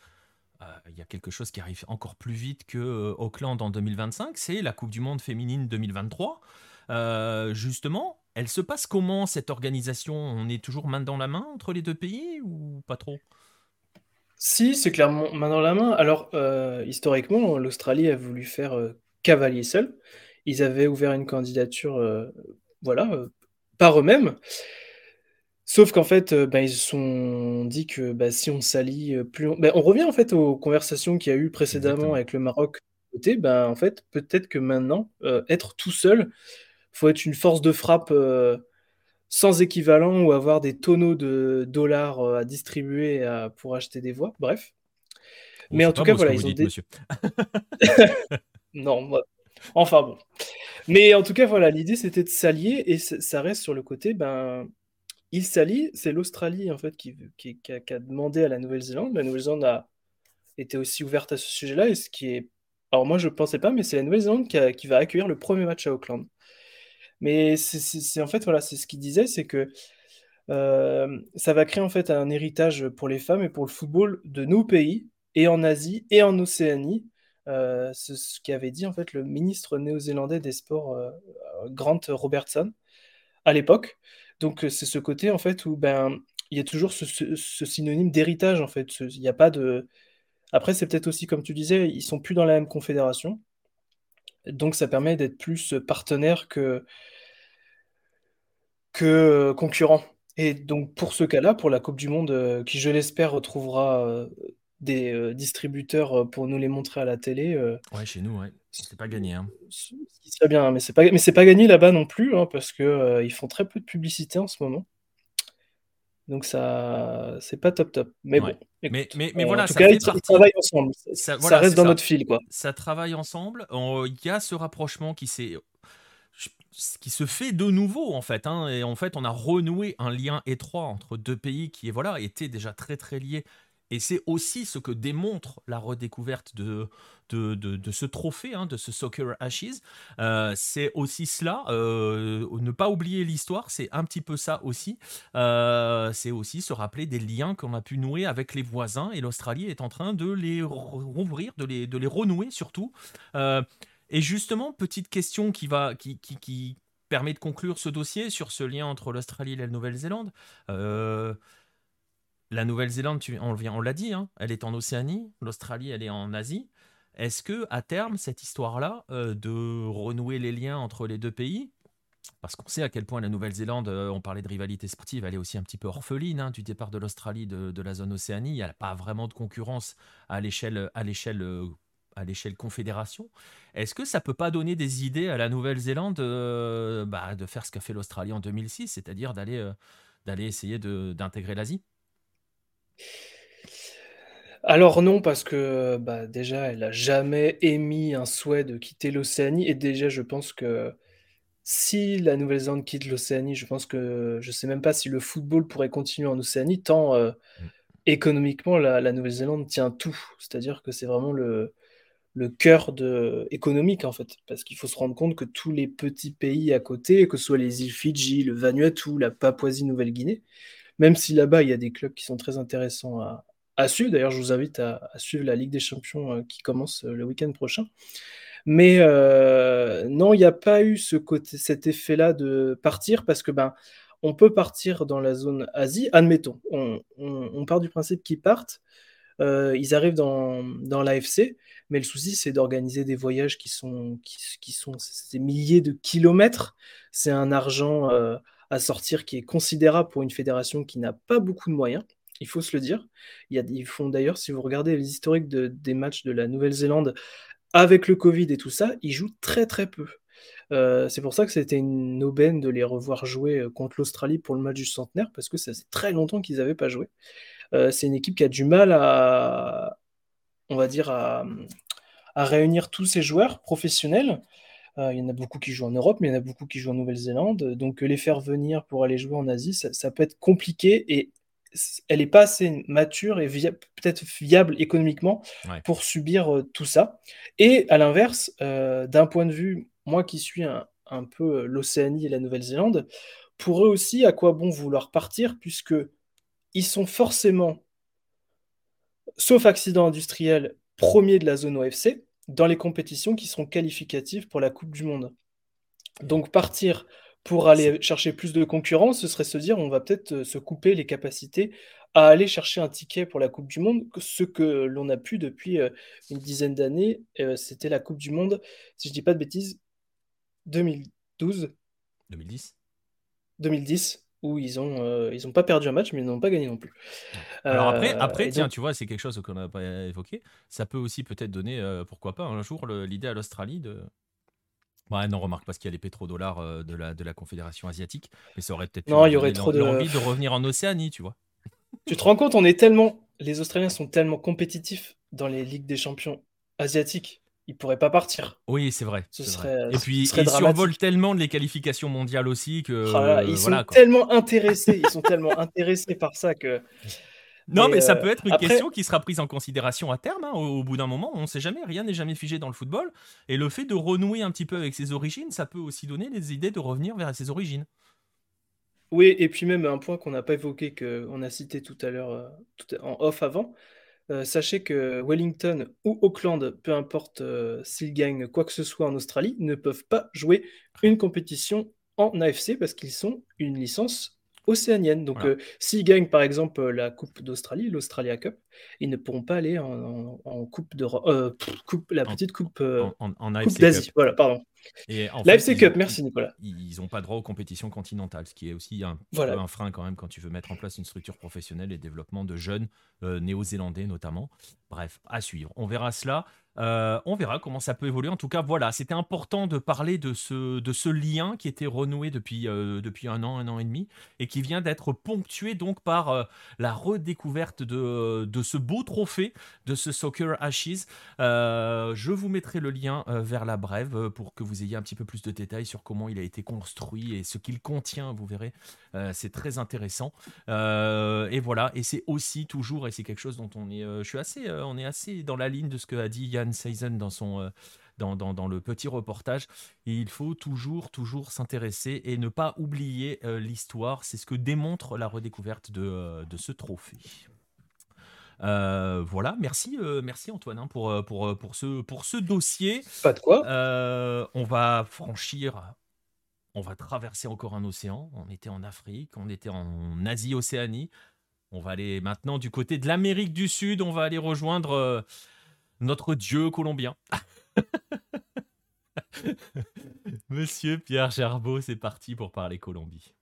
il y a quelque chose qui arrive encore plus vite que euh, Auckland en 2025, c'est la Coupe du Monde féminine 2023. Euh, justement, elle se passe comment cette organisation? On est toujours main dans la main entre les deux pays ou pas trop? Si, c'est clairement main dans la main. Alors, historiquement, l'Australie a voulu faire cavalier seul. Ils avaient ouvert une candidature, voilà, par eux-mêmes. Sauf qu'en fait, euh, bah, ils se sont dit que, bah, si on s'allie, euh, plus on bah, on revient en fait aux conversations qu'il y a eu précédemment avec le Maroc côté, ben, en fait, peut-être que maintenant, euh, être tout seul, faut être une force de frappe, sans équivalent ou avoir des tonneaux de dollars, à distribuer pour acheter des voix, bref. Mais en tout cas, voilà, ils ont Non, enfin bon. Mais en tout cas, voilà, l'idée c'était de s'allier et ça reste sur le côté, ben il s'allie, c'est l'Australie en fait qui, a, demandé à la Nouvelle-Zélande. La Nouvelle-Zélande a été aussi ouverte à ce sujet-là, et ce qui est, alors moi je ne pensais pas, mais c'est la Nouvelle-Zélande qui, va accueillir le premier match à Auckland. Mais c'est en fait voilà, c'est ce qu'il disait, c'est que euh, ça va créer en fait un héritage pour les femmes et pour le football de nos pays et en Asie et en Océanie. Euh, c'est ce qu'avait dit en fait le ministre néo-zélandais des sports euh, Grant Robertson à l'époque. Donc c'est ce côté en fait où ben il y a toujours ce, synonyme d'héritage en fait. Il n'y a pas de. Après c'est peut-être aussi comme tu disais, ils sont plus dans la même confédération, donc ça permet d'être plus partenaire que que concurrent. Et donc pour ce cas-là, pour la Coupe du Monde, qui je l'espère retrouvera des distributeurs pour nous les montrer à la télé. ouais, chez nous, ouais. C'est pas gagné. Hein. Ce qui serait bien, mais c'est pas, mais c'est pas gagné là-bas non plus, hein, parce que euh, ils font très peu de publicité en ce moment. Donc ça, c'est pas top top. Mais bon. mais, mais, mais voilà, ça fait travaillent ensemble. Ça, reste dans notre fil, quoi. Ça travaille ensemble. Il y a ce rapprochement qui s'est qui se fait de nouveau en fait. Hein, et en fait, on a renoué un lien étroit entre deux pays qui voilà, étaient déjà très très liés et c'est aussi ce que démontre la redécouverte de, de, ce trophée, hein, de ce Soccer Ashes. Euh, c'est aussi cela, euh, ne pas oublier l'histoire, c'est un petit peu ça aussi. Euh, c'est aussi se rappeler des liens qu'on a pu nouer avec les voisins et l'Australie est en train de les rouvrir, de les, de les renouer surtout. et justement, petite question qui, va, qui, qui, permet de conclure ce dossier sur ce lien entre l'Australie et la Nouvelle-Zélande. La Nouvelle-Zélande, on, l'a dit, hein, elle est en Océanie, l'Australie, elle est en Asie. Est-ce que à terme, cette histoire-là, euh, de renouer les liens entre les deux pays, parce qu'on sait à quel point la Nouvelle-Zélande, euh, on parlait de rivalité sportive, elle est aussi un petit peu orpheline hein, du départ de l'Australie de, la zone Océanie. Il n'y a pas vraiment de concurrence euh, à l'échelle confédération. Est-ce que ça peut pas donner des idées à la Nouvelle-Zélande bah, de faire ce qu'a fait l'Australie en 2006, c'est-à-dire d'aller essayer d'intégrer l'Asie? Alors non, parce que, bah, déjà, elle a jamais émis un souhait de quitter l'Océanie et déjà, je pense que si la Nouvelle-Zélande quitte l'Océanie, je pense que je sais même pas si le football pourrait continuer en Océanie tant, euh, mmh. économiquement la Nouvelle-Zélande tient tout. C'est-à-dire que c'est vraiment le le cœur de économique, en fait. Parce qu'il faut se rendre compte que tous les petits pays à côté, que ce soit les îles Fidji, le Vanuatu, la Papouasie-Nouvelle-Guinée même si là-bas, il y a des clubs qui sont très intéressants à, suivre. D'ailleurs, je vous invite à, suivre la Ligue des Champions euh, qui commence euh, le week-end prochain. Mais euh, non, il n'y a pas eu cet effet-là de partir parce que ben, on peut partir dans la zone Asie. Admettons, on, part du principe qu'ils partent. ils arrivent dans, dans l'AFC, mais le souci, c'est d'organiser des voyages qui sont, qui, sont des milliers de kilomètres. C'est un argent à sortir qui est considérable pour une fédération qui n'a pas beaucoup de moyens. Il faut se le dire. ils font d'ailleurs, si vous regardez les historiques des matchs de la Nouvelle-Zélande avec le Covid et tout ça, ils jouent très très peu. Euh, c'est pour ça que c'était une aubaine de les revoir jouer euh, contre l'Australie pour le match du centenaire, parce que ça faisait très longtemps qu'ils n'avaient pas joué. Euh, c'est une équipe qui a du mal à, on va dire, à, réunir tous ces joueurs professionnels. Il y en a beaucoup qui jouent en Europe, mais il y en a beaucoup qui jouent en Nouvelle-Zélande. Donc les faire venir pour aller jouer en Asie, ça, peut être compliqué et elle n'est pas assez mature et peut-être viable économiquement pour subir tout ça. Et à l'inverse, d'un point de vue moi qui suis un, peu euh, l'Océanie et la Nouvelle-Zélande, pour eux aussi, à quoi bon vouloir partir, puisque ils sont forcément, sauf accident industriel, premiers de la zone OFC, dans les compétitions qui seront qualificatives pour la Coupe du Monde. Donc partir pour aller chercher plus de concurrence, ce serait se dire on va peut-être euh, se couper les capacités à aller chercher un ticket pour la Coupe du Monde, ce que l'on a pu depuis euh, une dizaine d'années. C'était la Coupe du Monde, si je dis pas de bêtises, 2012. 2010 2010, où ils ont, euh, ils ont pas perdu un match, mais ils n'ont pas gagné non plus. Alors après, euh, après tiens, tu vois, c'est quelque chose qu'on n'a pas évoqué. Ça peut aussi peut-être donner, euh, pourquoi pas, un jour, l'idée à l'Australie de. Ouais, non, remarque parce qu'il y a les pétrodollars de, la, de la Confédération asiatique, mais ça aurait peut-être non, il y aurait trop de envie de revenir en Océanie, tu vois. Tu te rends compte, on est tellement, les Australiens sont tellement compétitifs dans les ligues des champions asiatiques il pourrait pas partir. Oui, c'est vrai. Ce serait, et puis, ils survolent tellement les qualifications mondiales aussi que. Oh ils sont tellement intéressés, ils sont tellement intéressés par ça que. Non, mais, ça euh, peut être une question qui sera prise en considération à terme. Hein, au, bout d'un moment, on ne sait jamais, rien n'est jamais figé dans le football. Et le fait de renouer un petit peu avec ses origines, ça peut aussi donner des idées de revenir vers ses origines. Oui, et puis même un point qu'on n'a pas évoqué, qu'on a cité tout à l'heure euh, en off avant, euh, sachez que Wellington ou Auckland, peu importe euh, s'ils gagnent quoi que ce soit en Australie, ne peuvent pas jouer une compétition en AFC parce qu'ils sont une licence océanienne. Donc, euh, s'ils gagnent par exemple la Coupe d'Australie, l'Australia Cup, ils ne pourront pas aller en, Coupe d'Europe, coupe, la petite Coupe, d'Asie. Voilà, pardon. L'AFC Cup, merci Nicolas. Ils n'ont pas droit aux compétitions continentales, ce qui est aussi un, un frein quand même quand tu veux mettre en place une structure professionnelle et développement de jeunes euh, néo-zélandais notamment. Bref, à suivre. On verra cela. Euh, on verra comment ça peut évoluer. En tout cas, voilà, c'était important de parler de ce, de ce lien qui était renoué depuis, euh, depuis un an, un an et demi, et qui vient d'être ponctué donc par la redécouverte de, de ce beau trophée, de ce Soccer Ashes. je vous mettrai le lien vers la brève pour que vous ayez un petit peu plus de détails sur comment il a été construit et ce qu'il contient, vous verrez. c'est très intéressant. et voilà, et c'est aussi toujours, et c'est quelque chose dont on est, je suis assez, on est assez dans la ligne de ce que a dit Yann Seisen dans son euh, dans, le petit reportage. il faut toujours, toujours s'intéresser et ne pas oublier euh, l'histoire. C'est ce que démontre la redécouverte euh, de ce trophée. Voilà, merci, merci Antoine hein, pour, pour, pour, ce, pour ce dossier. Pas de quoi. on va franchir, on va traverser encore un océan. On était en Afrique, on était en Asie-Océanie. On va aller maintenant du côté de l'Amérique du Sud. On va aller rejoindre notre dieu colombien. Monsieur Pierre Gerbeau, c'est parti pour parler Colombie.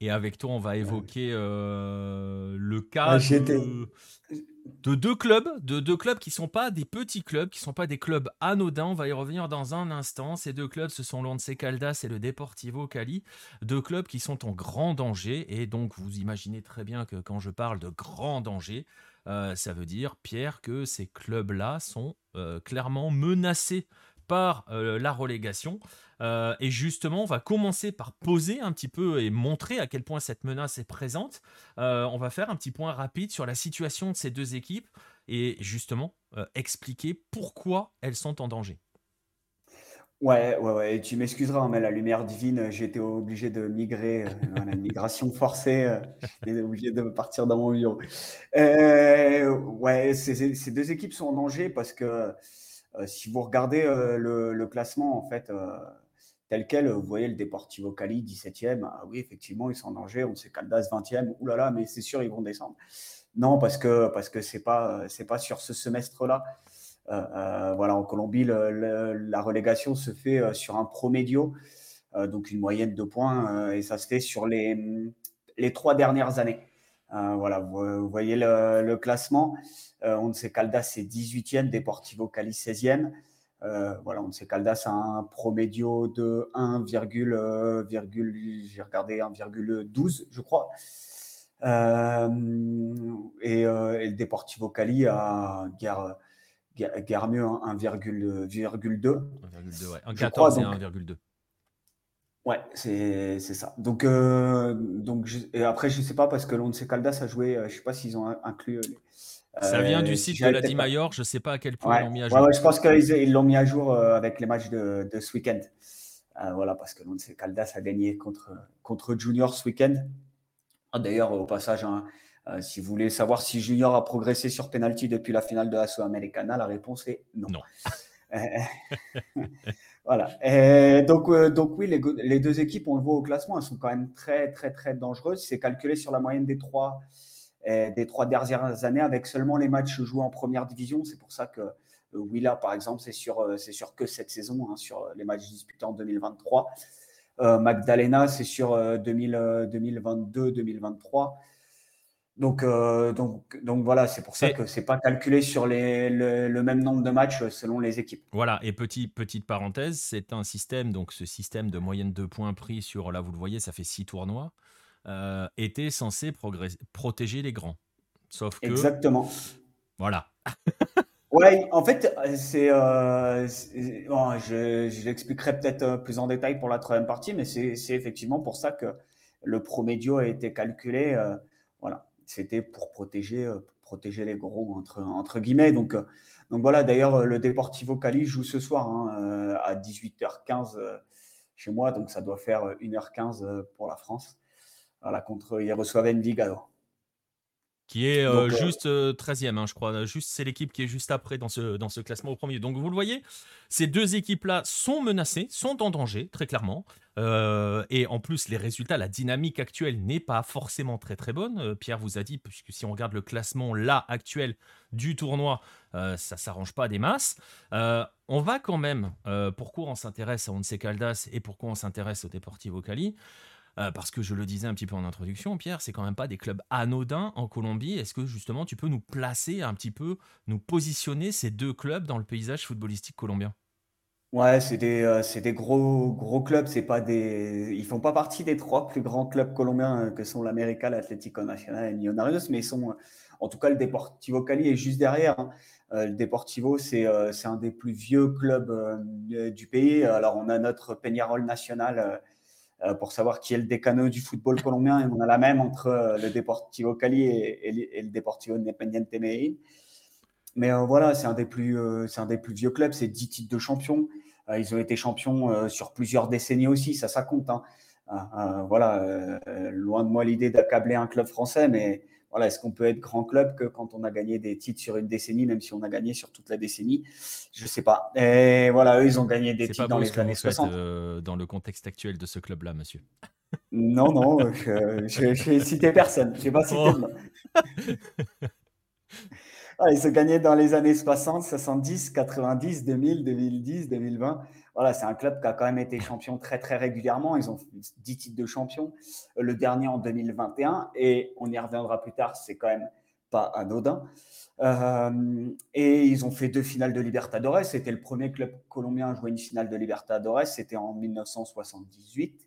Et avec toi, on va évoquer euh, le cas de, de, deux clubs, de deux clubs qui sont pas des petits clubs, qui sont pas des clubs anodins. On va y revenir dans un instant. Ces deux clubs, ce sont l'Once Caldas et le Deportivo Cali, deux clubs qui sont en grand danger. Et donc, vous imaginez très bien que quand je parle de grand danger, euh, ça veut dire, Pierre, que ces clubs-là sont euh, clairement menacés par la relégation. Euh, et justement, on va commencer par poser un petit peu et montrer à quel point cette menace est présente. Euh, on va faire un petit point rapide sur la situation de ces deux équipes et justement euh, expliquer pourquoi elles sont en danger. Ouais, ouais, ouais. tu m'excuseras, hein, mais la lumière divine, été obligé de migrer, une migration forcée, j'ai obligé de partir dans mon bureau. ouais, ces, deux équipes sont en danger parce que si vous regardez le, classement, en fait, tel quel, vous voyez le Deportivo Cali, 17e, ah oui, effectivement, ils sont en danger, on sait Caldas, 20e, oulala, mais c'est sûr, ils vont descendre. Non, parce que parce que pas pas sur ce semestre-là. voilà, en Colombie, la relégation se fait sur un promédio, donc une moyenne de points, et ça se fait sur les, les trois dernières années. voilà, vous, voyez le, classement. On sait Caldas c'est 18e, Deportivo Cali 16e. Euh, voilà, on sait Caldas a un promédio de 1, euh, j'ai regardé 1,12, je crois. Euh, et, le Deportivo Cali a guère, mieux 1,2. 1,2, ouais. En 14 et 1,2. Ouais, c'est ça. Donc, donc et après, je ne sais pas, parce que l'Once Caldas a joué, je ne sais pas s'ils ont inclus ça vient du euh, site de la Dimayor, je ne sais pas à quel point ils l'ont mis à jour. Ouais, je pense qu'ils l'ont mis à jour euh, avec les matchs de, ce week-end. Euh, voilà, parce que Lance Caldas a gagné contre, contre Junior ce week-end. Ah, d'ailleurs, au passage, hein, si vous voulez savoir si Junior a progressé sur penalty depuis la finale de la Americana, la réponse est non. Non. voilà. Et donc, donc oui, les, les, deux équipes, on le voit au classement, elles sont quand même très, très, très dangereuses. C'est calculé sur la moyenne des trois des trois dernières années avec seulement les matchs joués en première division. C'est pour ça que euh, Willa, par exemple, c'est sur, euh, c'est sur que cette saison, hein, sur les matchs disputés en 2023. Euh, Magdalena, c'est sur 2022-2023. Donc, donc, donc voilà, c'est pour ça que c'est pas calculé sur les, le, même nombre de matchs selon les équipes. Voilà, et petit, petite parenthèse, c'est un système, donc ce système de moyenne de points pris sur, là vous le voyez, ça fait six tournois. Euh, était censé protéger les grands. Sauf que. Exactement. Voilà. ouais, en fait, c'est. Euh, je, l'expliquerai peut-être euh, plus en détail pour la troisième partie, mais c'est effectivement pour ça que le promédio a été calculé. voilà, c'était pour protéger, protéger les gros, entre, entre guillemets. Donc, donc voilà, d'ailleurs, le Deportivo Cali joue ce soir hein, à 18h15 chez moi, donc ça doit faire 1h15 pour la France. Voilà, contre, reçoivent Envigado. Qui est euh, euh, juste 13e, euh, hein, je crois. Juste, c'est l'équipe qui est juste après dans ce, dans ce classement au premier. Donc vous le voyez, ces deux équipes-là sont menacées, sont en danger, très clairement. et en plus, les résultats, la dynamique actuelle n'est pas forcément très très bonne. Pierre vous a dit, puisque si on regarde le classement là actuel du tournoi, ça s'arrange pas des masses. on va quand même, pourquoi on s'intéresse à Once Caldas et pourquoi on s'intéresse au Deportivo Cali? Euh, parce que je le disais un petit peu en introduction, Pierre, c'est quand même pas des clubs anodins en Colombie. Est-ce que justement tu peux nous placer un petit peu, nous positionner ces deux clubs dans le paysage footballistique colombien? Ouais, c'est des, euh, des gros, gros clubs. C'est pas des, ils font pas partie des trois plus grands clubs colombiens euh, que sont l'América, l'Atlético Nacional et Millonarios, mais ils sont, en tout cas, le Deportivo Cali est juste derrière. Hein. le Deportivo, c'est un des plus vieux clubs du pays. Alors, on a notre Peñarol national euh, pour savoir qui est le décano du football colombien. Et on a la même entre euh, le Deportivo Cali et, le Deportivo Independiente Medellín. Mais euh, voilà, c'est un, des plus, un des plus vieux clubs, c'est 10 titres de champion. ils ont été champions sur plusieurs décennies aussi, ça, ça compte. Hein. voilà, loin de moi l'idée d'accabler un club français, mais voilà, est-ce qu'on peut être grand club que quand on a gagné des titres sur une décennie, même si on a gagné sur toute la décennie? Je ne sais pas. Et voilà, eux, ils ont gagné des titres dans les années 60. Euh, dans le contexte actuel de ce club-là, monsieur. Non, non, je n'ai cité personne. Je n'ai pas cité oh. ils ont gagné dans les années 60, 70, 90, 2000, 2010, 2020 voilà, c'est un club qui a quand même été champion très très régulièrement. Ils ont 10 titres de champion, le dernier en 2021, et on y reviendra plus tard, c'est quand même pas anodin. Euh, et ils ont fait deux finales de Libertadores. C'était le premier club colombien à jouer une finale de Libertadores. C'était en 1978,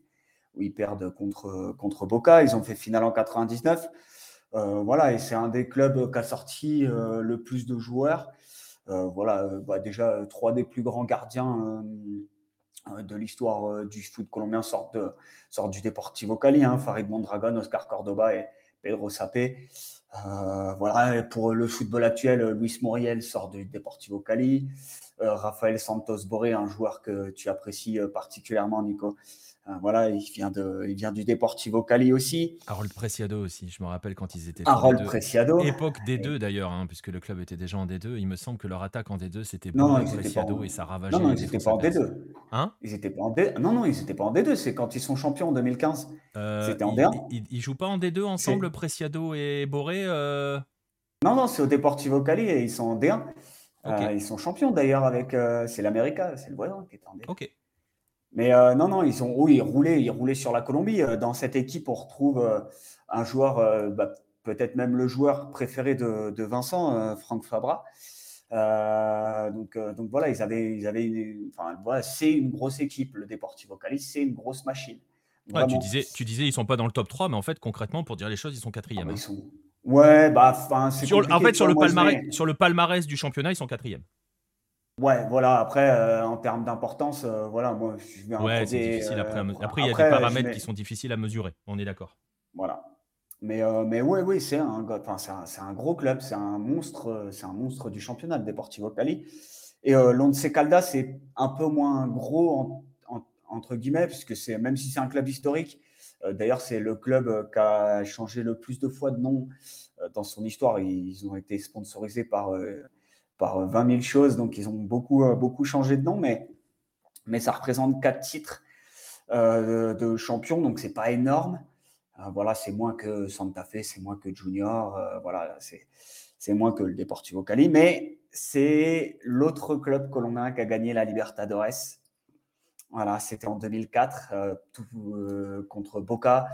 où ils perdent contre, contre Boca. Ils ont fait finale en 99. Euh, voilà, et c'est un des clubs qui a sorti euh, le plus de joueurs. Euh, voilà, euh, bah, déjà, euh, trois des plus grands gardiens de l'histoire du foot colombien sortent, sortent du Deportivo Cali, hein, Farid Mondragon, Oscar Cordoba et Pedro Sapé. voilà, pour le football actuel, Luis Moriel sort du Deportivo Cali. Rafael Santos Boré, un joueur que tu apprécies particulièrement, Nico, voilà, il vient, de, il vient du Deportivo Cali aussi. Harold Preciado aussi, je me rappelle quand ils étaient. Harold Preciado. Époque D2 d'ailleurs, hein, puisque le club était déjà en D2. Il me semble que leur attaque en D2 c'était non, Preciado et ça ravageait. Non, non, ils n'étaient pas en D2. Hein ils étaient pas en D... Non, non, ils n'étaient pas en D2. C'est quand ils sont champions en 2015. Euh, c'était en D1. Ils, ne jouent pas en D2 ensemble, Preciado et Boré euh Non, non, c'est au Deportivo Cali et ils sont en D1. ils sont champions d'ailleurs avec. c'est l'América, c'est le voisin qui est en Ok. Mais non, non, ils. Oui, ils roulaient, ils roulaient sur la Colombie. Dans cette équipe, on retrouve un joueur, bah, peut-être même le joueur préféré de, de Vincent, Franck Fabra. Euh, donc, euh, donc voilà, ils avaient, ils avaient enfin, voilà, c'est une grosse équipe, le Deportivo Cali, c'est une grosse machine. tu disais, tu disais, ils sont pas dans le top 3, mais en fait, concrètement, pour dire les choses, ils sont quatrième. Ah, bah, hein. Ouais, bah, c'est En fait, sur le, palmarès, sur le palmarès du championnat, ils sont quatrième. Ouais, voilà. Après, euh, en termes d'importance, voilà, moi, je vais Ouais, c'est difficile après. après, il y a des paramètres qui sont difficiles à mesurer. On est d'accord. Voilà. Mais, euh, mais oui, oui, c'est un, enfin, c'est un, gros club, c'est un monstre, c'est un monstre du championnat de Deportivo Cali. Et euh, l'Once Caldas, c'est un peu moins gros entre guillemets, puisque c'est même si c'est un club historique. Euh, d'ailleurs, c'est le club qui a changé le plus de fois de nom dans son histoire. Ils ont été sponsorisés par par 20 000 choses, donc ils ont beaucoup beaucoup changé de nom, mais mais ça représente quatre titres de champion, donc c'est pas énorme. Euh, voilà, c'est moins que Santa Fe, c'est moins que Junior, euh, voilà, c'est moins que le Deportivo Cali, mais c'est l'autre club colombien qui a gagné la Libertadores. Voilà, c'était en 2004 euh, contre Boca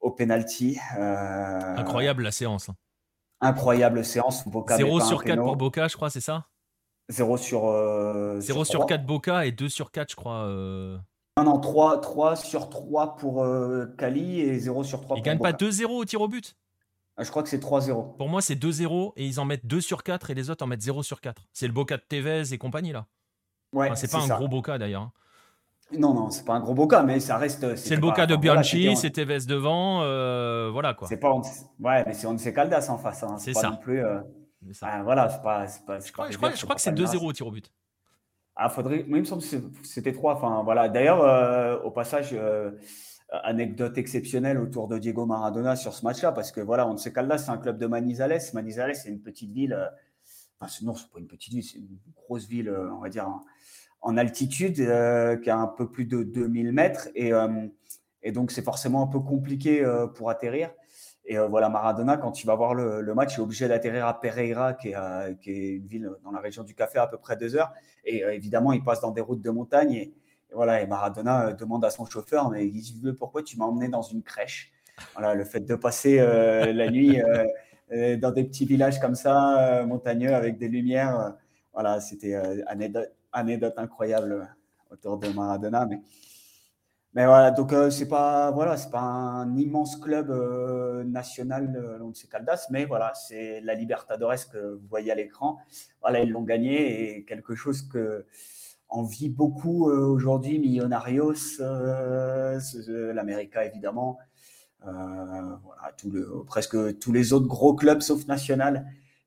au penalty. Incroyable la séance. Hein. Incroyable séance. Boca 0 sur 4 pour Boca, je crois, c'est ça? 0 sur, 0 sur, 4 Boca et 2 sur 4, je crois. Non, non, 3, 3 sur 3 pour euh, Cali et 0 sur 3 ils pour Ils gagnent pas 2-0 au tir au but? Ah, Je crois que c'est 3-0. Pour moi, c'est 2-0 et ils en mettent 2 sur 4 et les autres en mettent 0 sur 4. C'est le Boca de Tevez et compagnie là. Ouais, c'est pas un gros Boca d'ailleurs. Hein. Non, non, c'est pas un gros Boca, mais ça reste. C'est le Boca de Bianchi, c'est Tevez devant, euh, voilà quoi. C'est pas. Ouais, mais c'est Once Caldas en face. Hein. C'est ça. Non plus, euh... ah, voilà, c'est pas, pas, Je crois, je crois, je crois que c'est 2-0 au tir au but. Ah, faudrait. Moi, il me semble que c'était trois. Enfin, voilà. D'ailleurs, euh, au passage, anecdote exceptionnelle autour de Diego Maradona sur ce match-là, parce que voilà, on sait là, c'est un club de Manizales. Manizales, c'est une petite ville. Enfin, non, c'est pas une petite ville, c'est une grosse ville, on va dire, en, altitude, qui a un peu plus de 2000 mètres. Et, et donc, c'est forcément un peu compliqué pour atterrir. Et euh, voilà, Maradona, quand il va voir le, match, il est obligé d'atterrir à Pereira, qui est, euh, est, une ville dans la région du Café, à peu près deux heures. Et euh, évidemment, il passe dans des routes de montagne. Et, voilà, et Maradona demande à son chauffeur, mais il dit pourquoi tu m'as emmené dans une crèche? Voilà, le fait de passer la nuit dans des petits villages comme ça, montagneux, avec des lumières. voilà, c'était anecdote, anecdote incroyable autour de Maradona. Mais mais voilà, donc euh, c'est pas voilà, pas un immense club euh, national euh, de Caldas, mais voilà, c'est la Libertadores que vous voyez à l'écran. Voilà, ils l'ont gagné et quelque chose que en vit beaucoup aujourd'hui Millonarios, l'América évidemment, voilà, presque tous les autres gros clubs sauf National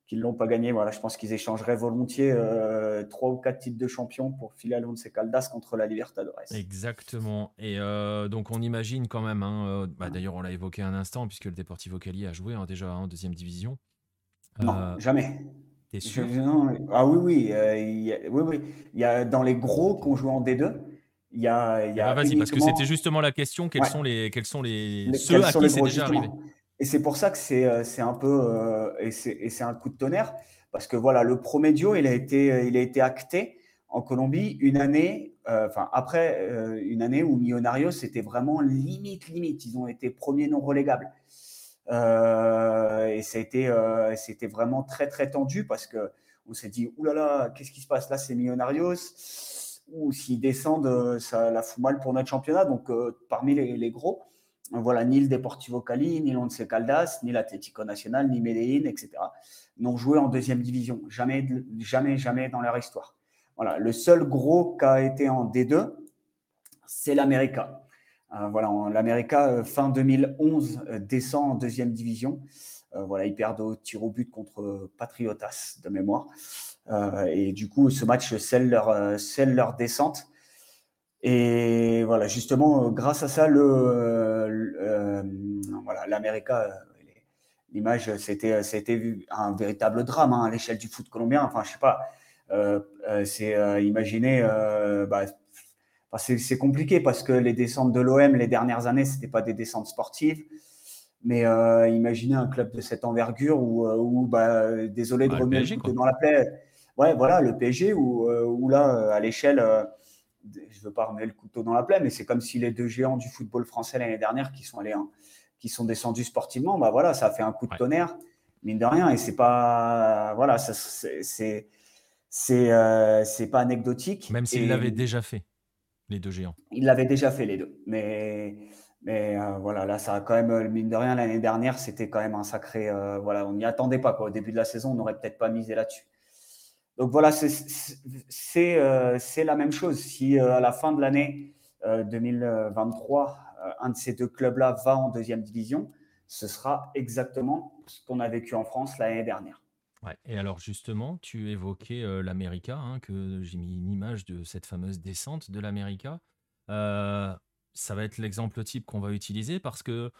qui ne l'ont pas gagné. Voilà, je pense qu'ils échangeraient volontiers euh, trois ou quatre titres de champion pour filer à Once Caldas contre la Libertadores. Exactement. Et euh, donc on imagine quand même, hein, euh, bah, d'ailleurs on l'a évoqué un instant, puisque le Deportivo Cali a joué hein, déjà en deuxième division. Non, jamais. T'es sûr? Ah oui, oui, il y a, oui, oui. Il y a dans les gros qu'on joue en D2. Il y a, il y a ah, Vas-y, parce que c'était justement la question. Quels sont les, quels sont les, ceux à qui c'est déjà arrivé? Et c'est pour ça que c'est euh, un peu euh, et c'est un coup de tonnerre parce que voilà le Promedio il a été il a été acté en Colombie une année euh, enfin après une année où Millonarios c'était vraiment limite limite. Ils ont été premiers non relégables. Et ça a été c'était vraiment très très tendu parce que on s'est dit oulala là là, qu'est-ce qui se passe là? C'est Millonarios ou s'ils descendent ça la fout mal pour notre championnat. Donc parmi les gros voilà, ni le Deportivo Cali, ni l'Once Caldas, ni l'Atlético Nacional, ni Medellín, etc. n'ont joué en deuxième division. Jamais, jamais, jamais dans leur histoire. Voilà, le seul gros qui a été en D2, c'est l'América. Euh, voilà, l'América, euh, fin 2011, euh, descend en deuxième division. voilà, ils perdent au tir au but contre Patriotas, de mémoire. et du coup, ce match scelle leur, scelle leur descente. Et voilà, justement, euh, grâce à ça, le, euh, voilà, l'América, euh, l'image, c'était, c'était un véritable drame hein, à l'échelle du foot colombien. Enfin, je sais pas, c'est imaginer, bah, c'est, compliqué parce que les descentes de l'OM les dernières années, c'était pas des descentes sportives. Mais imaginez un club de cette envergure où, où bah, désolé de remettre dans la plaie Ouais, voilà, le PSG, où, là, à l'échelle, je ne veux pas remettre le couteau dans la plaie, mais c'est comme si les deux géants du football français l'année dernière qui sont allés, qui sont descendus sportivement, bah voilà, ça a fait un coup de tonnerre, mine de rien, et c'est pas, voilà, c'est c'est pas anecdotique. Même s'ils l'avaient déjà fait, les deux géants. Ils l'avaient déjà fait les deux, mais mais voilà, là, ça a quand même, mine de rien, l'année dernière, c'était quand même un sacré, voilà, on n'y attendait pas quoi. Au début de la saison, on n'aurait peut-être pas misé là-dessus. Donc voilà, c'est euh, la même chose. Si euh, à la fin de l'année 2023, euh, un de ces deux clubs-là va en deuxième division, ce sera exactement ce qu'on a vécu en France l'année dernière. Et alors justement, tu évoquais l'América, hein, que j'ai mis une image de cette fameuse descente de l'América. ça va être l'exemple type qu'on va utiliser parce que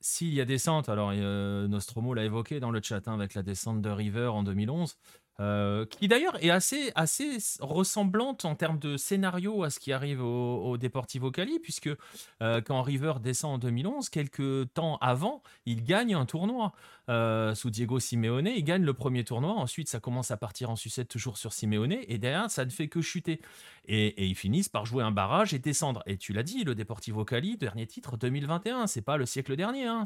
s'il y a descente, alors Nostromo l'a évoqué dans le chat hein, avec la descente de River en 2011, euh, qui d'ailleurs est assez, assez ressemblante en termes de scénario à ce qui arrive au, Deportivo Cali, puisque euh, quand River descend en 2011, quelques temps avant, il gagne un tournoi. Euh, sous Diego Simeone. Il gagne le premier tournoi. Ensuite, ça commence à partir en sucette toujours sur Simeone. Et derrière, ça ne fait que chuter. Et, ils finissent par jouer un barrage et descendre. Et tu l'as dit, le Deportivo Cali, dernier titre 2021. C'est pas le siècle dernier. Hein.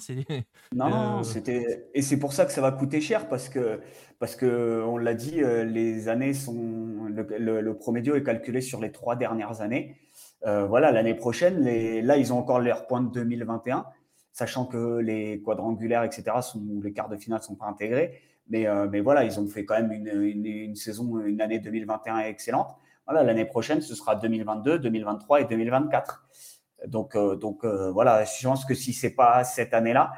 Non, euh, c'était. Et c'est pour ça que ça va coûter cher parce que, parce que on l'a dit, euh, les années sont. Le, le, est calculé sur les trois dernières années. voilà, l'année prochaine, là, ils ont encore leur point de 2021 sachant que les quadrangulaires, etc., sont, les quarts de finale ne sont pas intégrés. Mais, euh, mais voilà, ils ont fait quand même une, saison, une année 2021 excellente. Voilà, l'année prochaine, ce sera 2022, 2023 et 2024. Donc, euh, donc euh, voilà, je pense que si ce n'est pas cette année-là,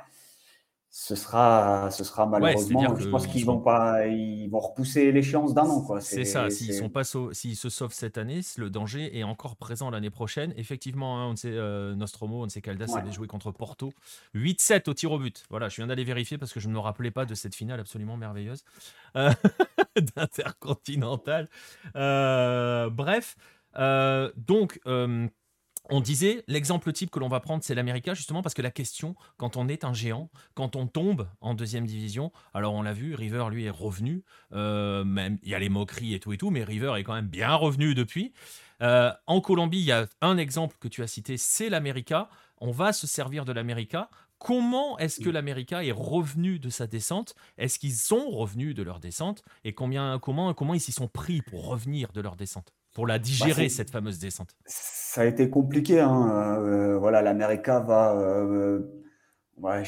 ce sera, ce sera malheureusement. je pense qu'ils vont pas, ils vont repousser l'échéance d'un an, quoi. C'est ça. S'ils sont pas, s'ils se sauvent cette année, le danger est encore présent l'année prochaine. Effectivement, hein, on sait euh, Nostromo, on sait Caldas avait joué contre Porto, 8-7 au tir au but. Voilà, je viens d'aller vérifier parce que je ne me rappelais pas de cette finale absolument merveilleuse euh, d'intercontinental. Euh, bref, donc on disait, l'exemple type que l'on va prendre, c'est l'América, justement parce que la question, quand on est un géant, quand on tombe en deuxième division, alors on l'a vu, River, lui, est revenu, euh, même il y a les moqueries et tout et tout, mais River est quand même bien revenu depuis. Euh, en Colombie, il y a un exemple que tu as cité, c'est l'América. On va se servir de l'América. Comment est-ce que l'América est revenu de sa descente? Est-ce qu'ils sont revenus de leur descente? Et combien, comment, comment ils s'y sont pris pour revenir de leur descente? Pour la bah, digérer, cette fameuse descente Ça a été compliqué. Hein. Euh, voilà, l'América va. Euh, ouais,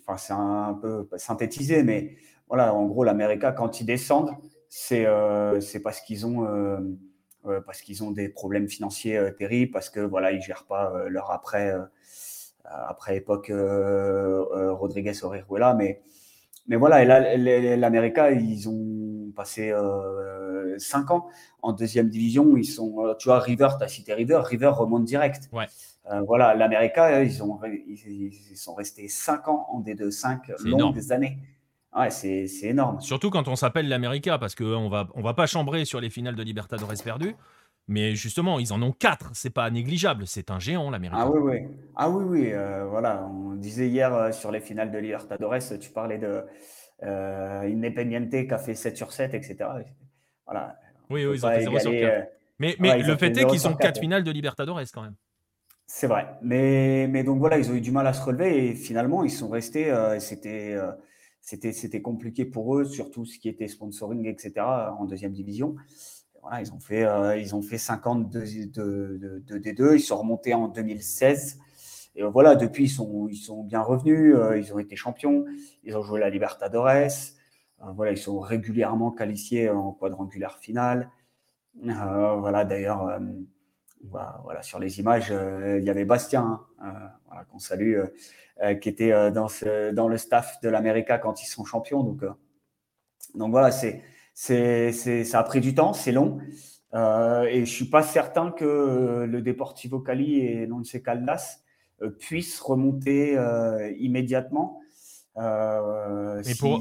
enfin, c'est un peu synthétisé, mais voilà, en gros, l'América, quand ils descendent, c'est euh, parce qu'ils ont. parce qu'ils ont des problèmes financiers terribles, parce que voilà, ils gèrent pas leur après, après époque Rodriguez Orejuela, mais mais voilà, et là, l'América, ils ont passé euh, 5 ans en deuxième division. Ils sont, euh, tu vois, River, tu as cité River, River remonte direct. Ouais. Euh, voilà, l'América, ils, ont, ils, sont restés 5 ans en D2, 5 longues années. Ouais, c'est énorme. Surtout quand on s'appelle l'América, parce qu'on va, on va pas chambrer sur les finales de Libertadores perdues. Mais justement, ils en ont quatre, c'est pas négligeable, c'est un géant l'Amérique. Ah oui, oui. Ah oui, oui. Euh, voilà, on disait hier euh, sur les finales de Libertadores, tu parlais de euh, Independiente qui a fait 7 sur 7, etc. Voilà. Oui, oui, ils ont fait 0 sur 4. Euh, mais, le fait est qu'ils ont 4 finales de Libertadores quand même. C'est vrai. Mais, mais donc voilà, ils ont eu du mal à se relever et finalement, ils sont restés. c'était compliqué pour eux, surtout ce qui était sponsoring, etc., en deuxième division ils ont fait, euh, ils ont fait 50 de, de, de, D2, ils sont remontés en 2016. Et euh, voilà, depuis, ils sont, ils sont bien revenus, euh, ils ont été champions, ils ont joué la Libertadores. voilà, ils sont régulièrement qualifiés en quadrangulaire finale. voilà, d'ailleurs, voilà, sur les images, il y avait Bastien, hein, qu'on salue, qui était dans le staff de l'América quand ils sont champions. Donc, donc voilà, c'est c'est, ça a pris du temps, c'est long. Euh, et je suis pas certain que le Deportivo Cali et l'Once Caldas euh, puissent remonter euh, immédiatement euh, si, pour...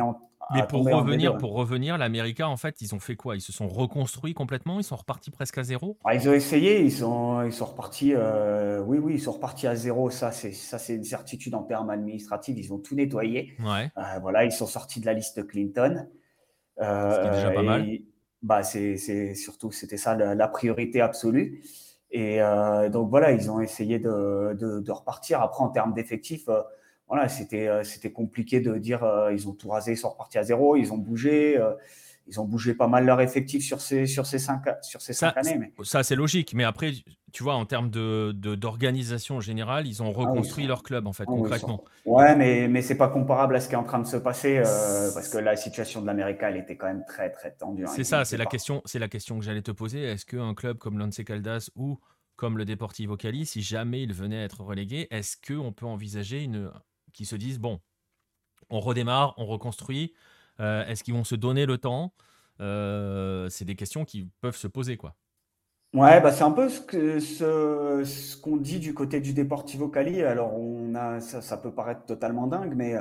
en, mais pour revenir, pour revenir, l'América, en fait, ils ont fait quoi? Ils se sont reconstruits complètement? Ils sont repartis presque à zéro? Ah, Ils ont essayé, ils sont, ils sont repartis. oui, oui, ils sont repartis à zéro. Ça, c'est ça, c'est une certitude en termes administratifs. Ils ont tout nettoyé. Ouais. voilà, ils sont sortis de la liste Clinton. Ce qui est déjà pas mal. bah, c'est surtout, c'était ça la, priorité absolue. Et donc voilà, ils ont essayé de, de, repartir. Après, en termes d'effectifs, voilà, c'était c'était compliqué de dire ils ont tout rasé, ils sont repartis à zéro, ils ont bougé ils ont bougé pas mal leur effectif sur ces, sur ces cinq, sur ces cinq années. Mais... Ça, c'est logique. Mais après, tu vois, en termes d'organisation de, générale, ils ont ah reconstruit leur club, en fait, ah concrètement. Ouais, mais, mais c'est pas comparable à ce qui est en train de se passer, euh, parce que la situation de l'Amérique, elle était quand même très, très tendue. Hein. C'est ça, c'est la, question, la question que j'allais te poser. Est-ce qu'un club comme l'Once Caldas ou comme le Deportivo Cali, si jamais il venait à être relégué, est-ce qu'on peut envisager une... qu'ils se disent, bon, on redémarre, on reconstruit euh, est-ce qu'ils vont se donner le temps? Euh, C'est des questions qui peuvent se poser, quoi. Ouais, bah c'est un peu ce qu'on dit du côté du Deportivo Cali. Alors on a ça, peut paraître totalement dingue, mais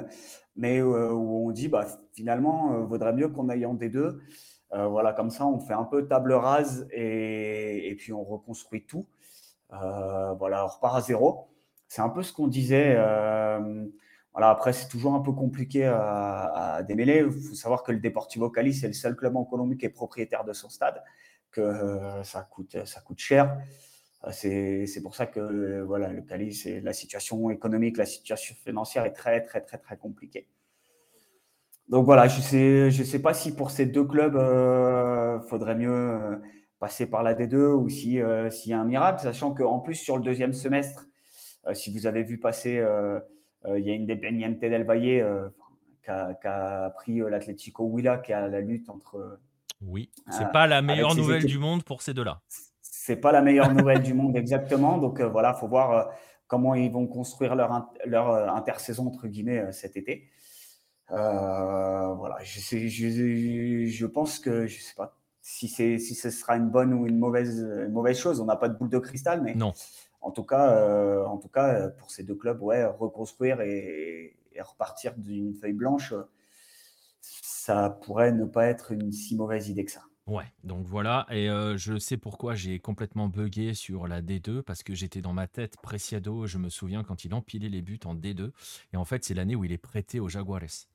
mais euh, où on dit bah finalement vaudrait mieux qu'on aille en D2. voilà, comme ça on fait un peu table rase et, et puis on reconstruit tout. voilà, on repart à zéro. C'est un peu ce qu'on disait. Voilà, après, c'est toujours un peu compliqué à, démêler. Il faut savoir que le Deportivo Cali, c'est le seul club en Colombie qui est propriétaire de son stade, que euh, ça, coûte, ça coûte cher. Euh, c'est pour ça que voilà, le Cali, la situation économique, la situation financière est très, très, très, très compliquée. Donc voilà, je ne sais, je sais pas si pour ces deux clubs, il euh, faudrait mieux passer par la D2 ou s'il y a un miracle, sachant qu'en plus, sur le deuxième semestre, si vous avez vu passer euh, il y a une Independiente del Valle euh, qui a, pris euh, l'Atlético Huila, qui a la lutte entre. Oui, c'est pas la meilleure nouvelle du monde pour ces deux-là. C'est pas la meilleure nouvelle du monde exactement. Donc voilà, faut voir comment ils vont construire leur, leur intersaison entre guillemets cet été. voilà, je, sais, je, je, pense que je sais pas si c'est si ce sera une bonne ou une mauvaise une mauvaise chose. On n'a pas de boule de cristal, mais non en tout cas, euh, en tout cas euh, pour ces deux clubs, ouais, reconstruire et, repartir d'une feuille blanche, ça pourrait ne pas être une si mauvaise idée que ça. Ouais, donc voilà, et euh, je sais pourquoi j'ai complètement bugué sur la D2, parce que j'étais dans ma tête Preciado, je me souviens quand il empilait les buts en D2, et en fait c'est l'année où il est prêté aux Jaguares.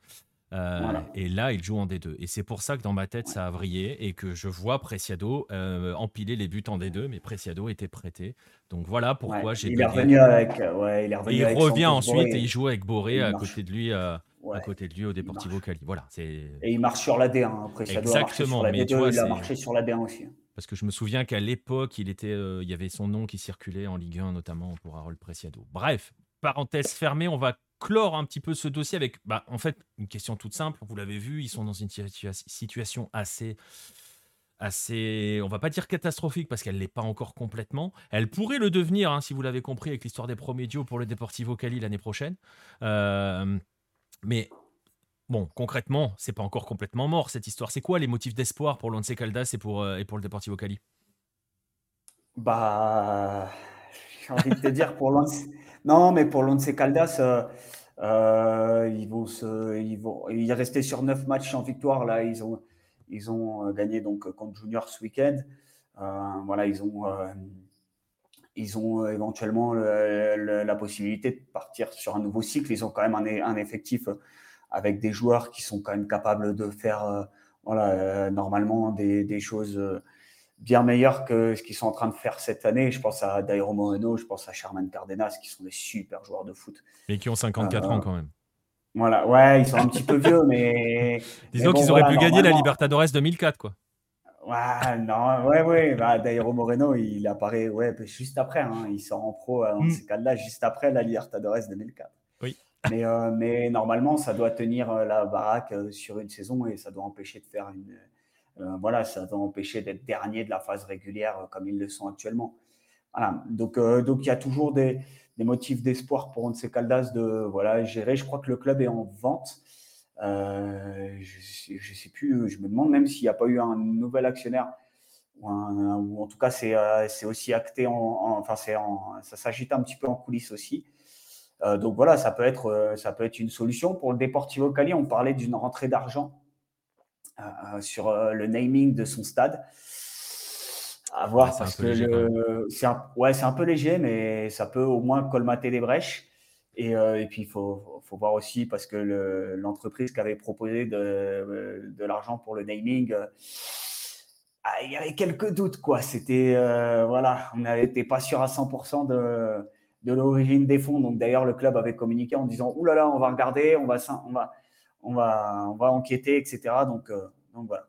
Euh, et là, il joue en D2. Et c'est pour ça que dans ma tête, ça a vrillé et que je vois Preciado euh, empiler les buts en D2, mais Preciado était prêté. Donc voilà pourquoi j'ai. Il, est revenu avec. Ouais, il est revenu il revient ensuite et il joue avec Boré à côté de lui. Euh, à côté de lui au Deportivo Cali. Voilà, et il marche sur la D1. Hein, Exactement, mais tu vois, il a marché sur la D1 aussi. Parce que je me souviens qu'à l'époque, il était, il y avait son nom qui circulait en Ligue 1, notamment pour Harold Preciado. Bref, parenthèse fermée, on va clore un petit peu ce dossier avec, bah, en fait, une question toute simple. Vous l'avez vu, ils sont dans une situation assez, assez, on va pas dire catastrophique parce qu'elle l'est pas encore complètement. Elle pourrait le devenir, hein, si vous l'avez compris, avec l'histoire des Promédios pour le Deportivo Cali l'année prochaine. Euh, mais bon, concrètement, c'est pas encore complètement mort cette histoire. C'est quoi les motifs d'espoir pour l'Once Caldas et pour, euh, et pour le Deportivo Cali? Bah, j'ai envie de te dire pour l'Once. Non, mais pour l'Once Caldas, euh, euh, ils vont se, ils vont, il est resté sur neuf matchs en victoire. Là, ils ont, ils ont euh, gagné donc contre Junior ce week-end. voilà, ils ont, ils ont éventuellement la possibilité de partir sur un nouveau cycle. Ils ont quand même un, effectif avec des joueurs qui sont quand même capables de faire, voilà, normalement des choses bien meilleurs que ce qu'ils sont en train de faire cette année. Je pense à Dairo Moreno, je pense à Sherman Cardenas, qui sont des super joueurs de foot. Et qui ont 54 ans quand même. Voilà, ouais, ils sont un petit peu vieux, mais. Disons qu'ils auraient pu gagner la Libertadores 2004, quoi. Ouais, non, ouais, ouais. Bah, Dairo Moreno, il apparaît ouais, juste après. Hein. Il sort en pro dans mm. ces cas-là, juste après la Libertadores 2004. Oui. Mais, euh, mais normalement, ça doit tenir euh, la baraque euh, sur une saison et ça doit empêcher de faire une, euh, voilà, ça va empêcher d'être dernier de la phase régulière euh, comme ils le sont actuellement. Voilà. Donc, euh, donc il y a toujours des, motifs d'espoir pour Once Caldas de voilà, gérer. Je crois que le club est en vente. je ne sais plus, je me demande même s'il n'y a pas eu un nouvel actionnaire, ou, en tout cas c'est aussi acté, en, enfin ça s'agite un petit peu en coulisses aussi. donc voilà, ça peut, être, ça peut être une solution. Pour le Deportivo Cali, on parlait d'une rentrée d'argent sur euh, le naming de son stade. À voir, parce que c'est un, ouais, un peu léger, mais ça peut au moins colmater les brèches. Et, et puis, il faut, faut, voir aussi, parce que l'entreprise qui avait proposé de, de l'argent pour le naming, ah, il y avait quelques doutes, quoi. C'était, voilà, on n'était pas sûr à 100% de, de l'origine des fonds. Donc, d'ailleurs, le club avait communiqué en disant, Ouh là là, on va regarder, on va, on va, on va, on va enquêter, etc. Donc, donc voilà.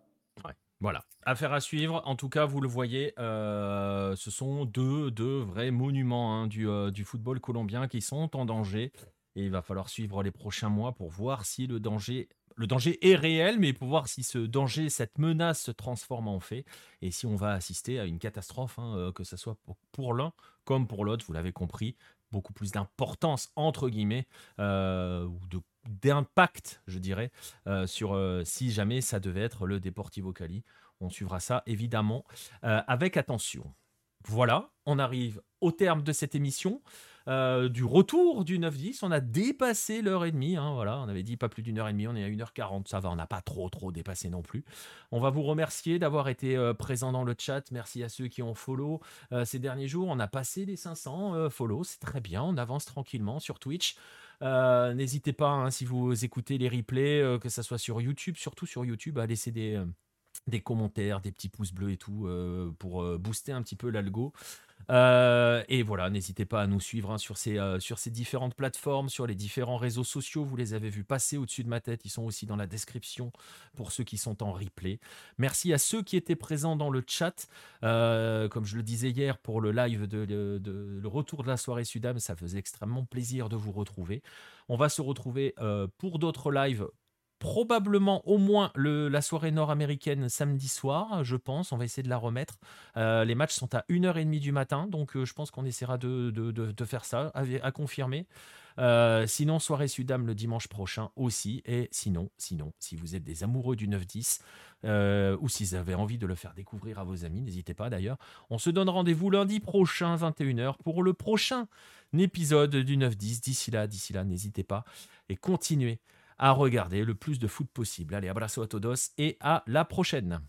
Voilà, affaire à suivre. En tout cas, vous le voyez, euh, ce sont deux, deux vrais monuments hein, du, euh, du, football colombien qui sont en danger. Et il va falloir suivre les prochains mois pour voir si le danger, est réel, mais pour voir si ce danger, cette menace se transforme en fait. Et si on va assister à une catastrophe, hein, euh, que ce soit pour l'un comme pour l'autre, vous l'avez compris, beaucoup plus d'importance, entre guillemets, ou de d'impact, je dirais, euh, sur euh, si jamais ça devait être le Deportivo Cali. On suivra ça évidemment euh, avec attention. Voilà, on arrive au terme de cette émission. du retour du 9-10. On a dépassé l'heure et demie. Hein, voilà, on avait dit pas plus d'une heure et demie. On est à 1h40. Ça va, on n'a pas trop, trop dépassé non plus. On va vous remercier d'avoir été présent dans le chat. Merci à ceux qui ont follow ces derniers jours. On a passé les 500 follow. C'est très bien. On avance tranquillement sur Twitch. Euh, n'hésitez pas, hein, si vous écoutez les replays, euh, que ce soit sur YouTube, surtout sur YouTube, à laisser des, euh, des commentaires, des petits pouces bleus et tout, pour booster un petit peu l'algo. Euh, et voilà, n'hésitez pas à nous suivre hein, sur, ces, euh, différentes plateformes, sur les différents réseaux sociaux. Vous les avez vus passer au-dessus de ma tête. Ils sont aussi dans la description pour ceux qui sont en replay. Merci à ceux qui étaient présents dans le chat. Euh, comme je le disais hier pour le live de, de, le retour de la soirée Sudam, ça faisait extrêmement plaisir de vous retrouver. On va se retrouver pour d'autres lives probablement au moins le, la soirée nord-américaine samedi soir, je pense. On va essayer de la remettre. Euh, les matchs sont à 1h30 du matin, donc euh, je pense qu'on essaiera de, de, de, faire ça, à, confirmer. Euh, sinon, soirée Sudam le dimanche prochain aussi. Et sinon, sinon, si vous êtes des amoureux du 9-10, ou si vous avez envie de le faire découvrir à vos amis, n'hésitez pas d'ailleurs. On se donne rendez-vous lundi prochain, 21h, pour le prochain épisode du 9-10. D'ici là, d'ici là, n'hésitez pas et continuez à regarder le plus de foot possible. Allez, abrazo a todos et à la prochaine.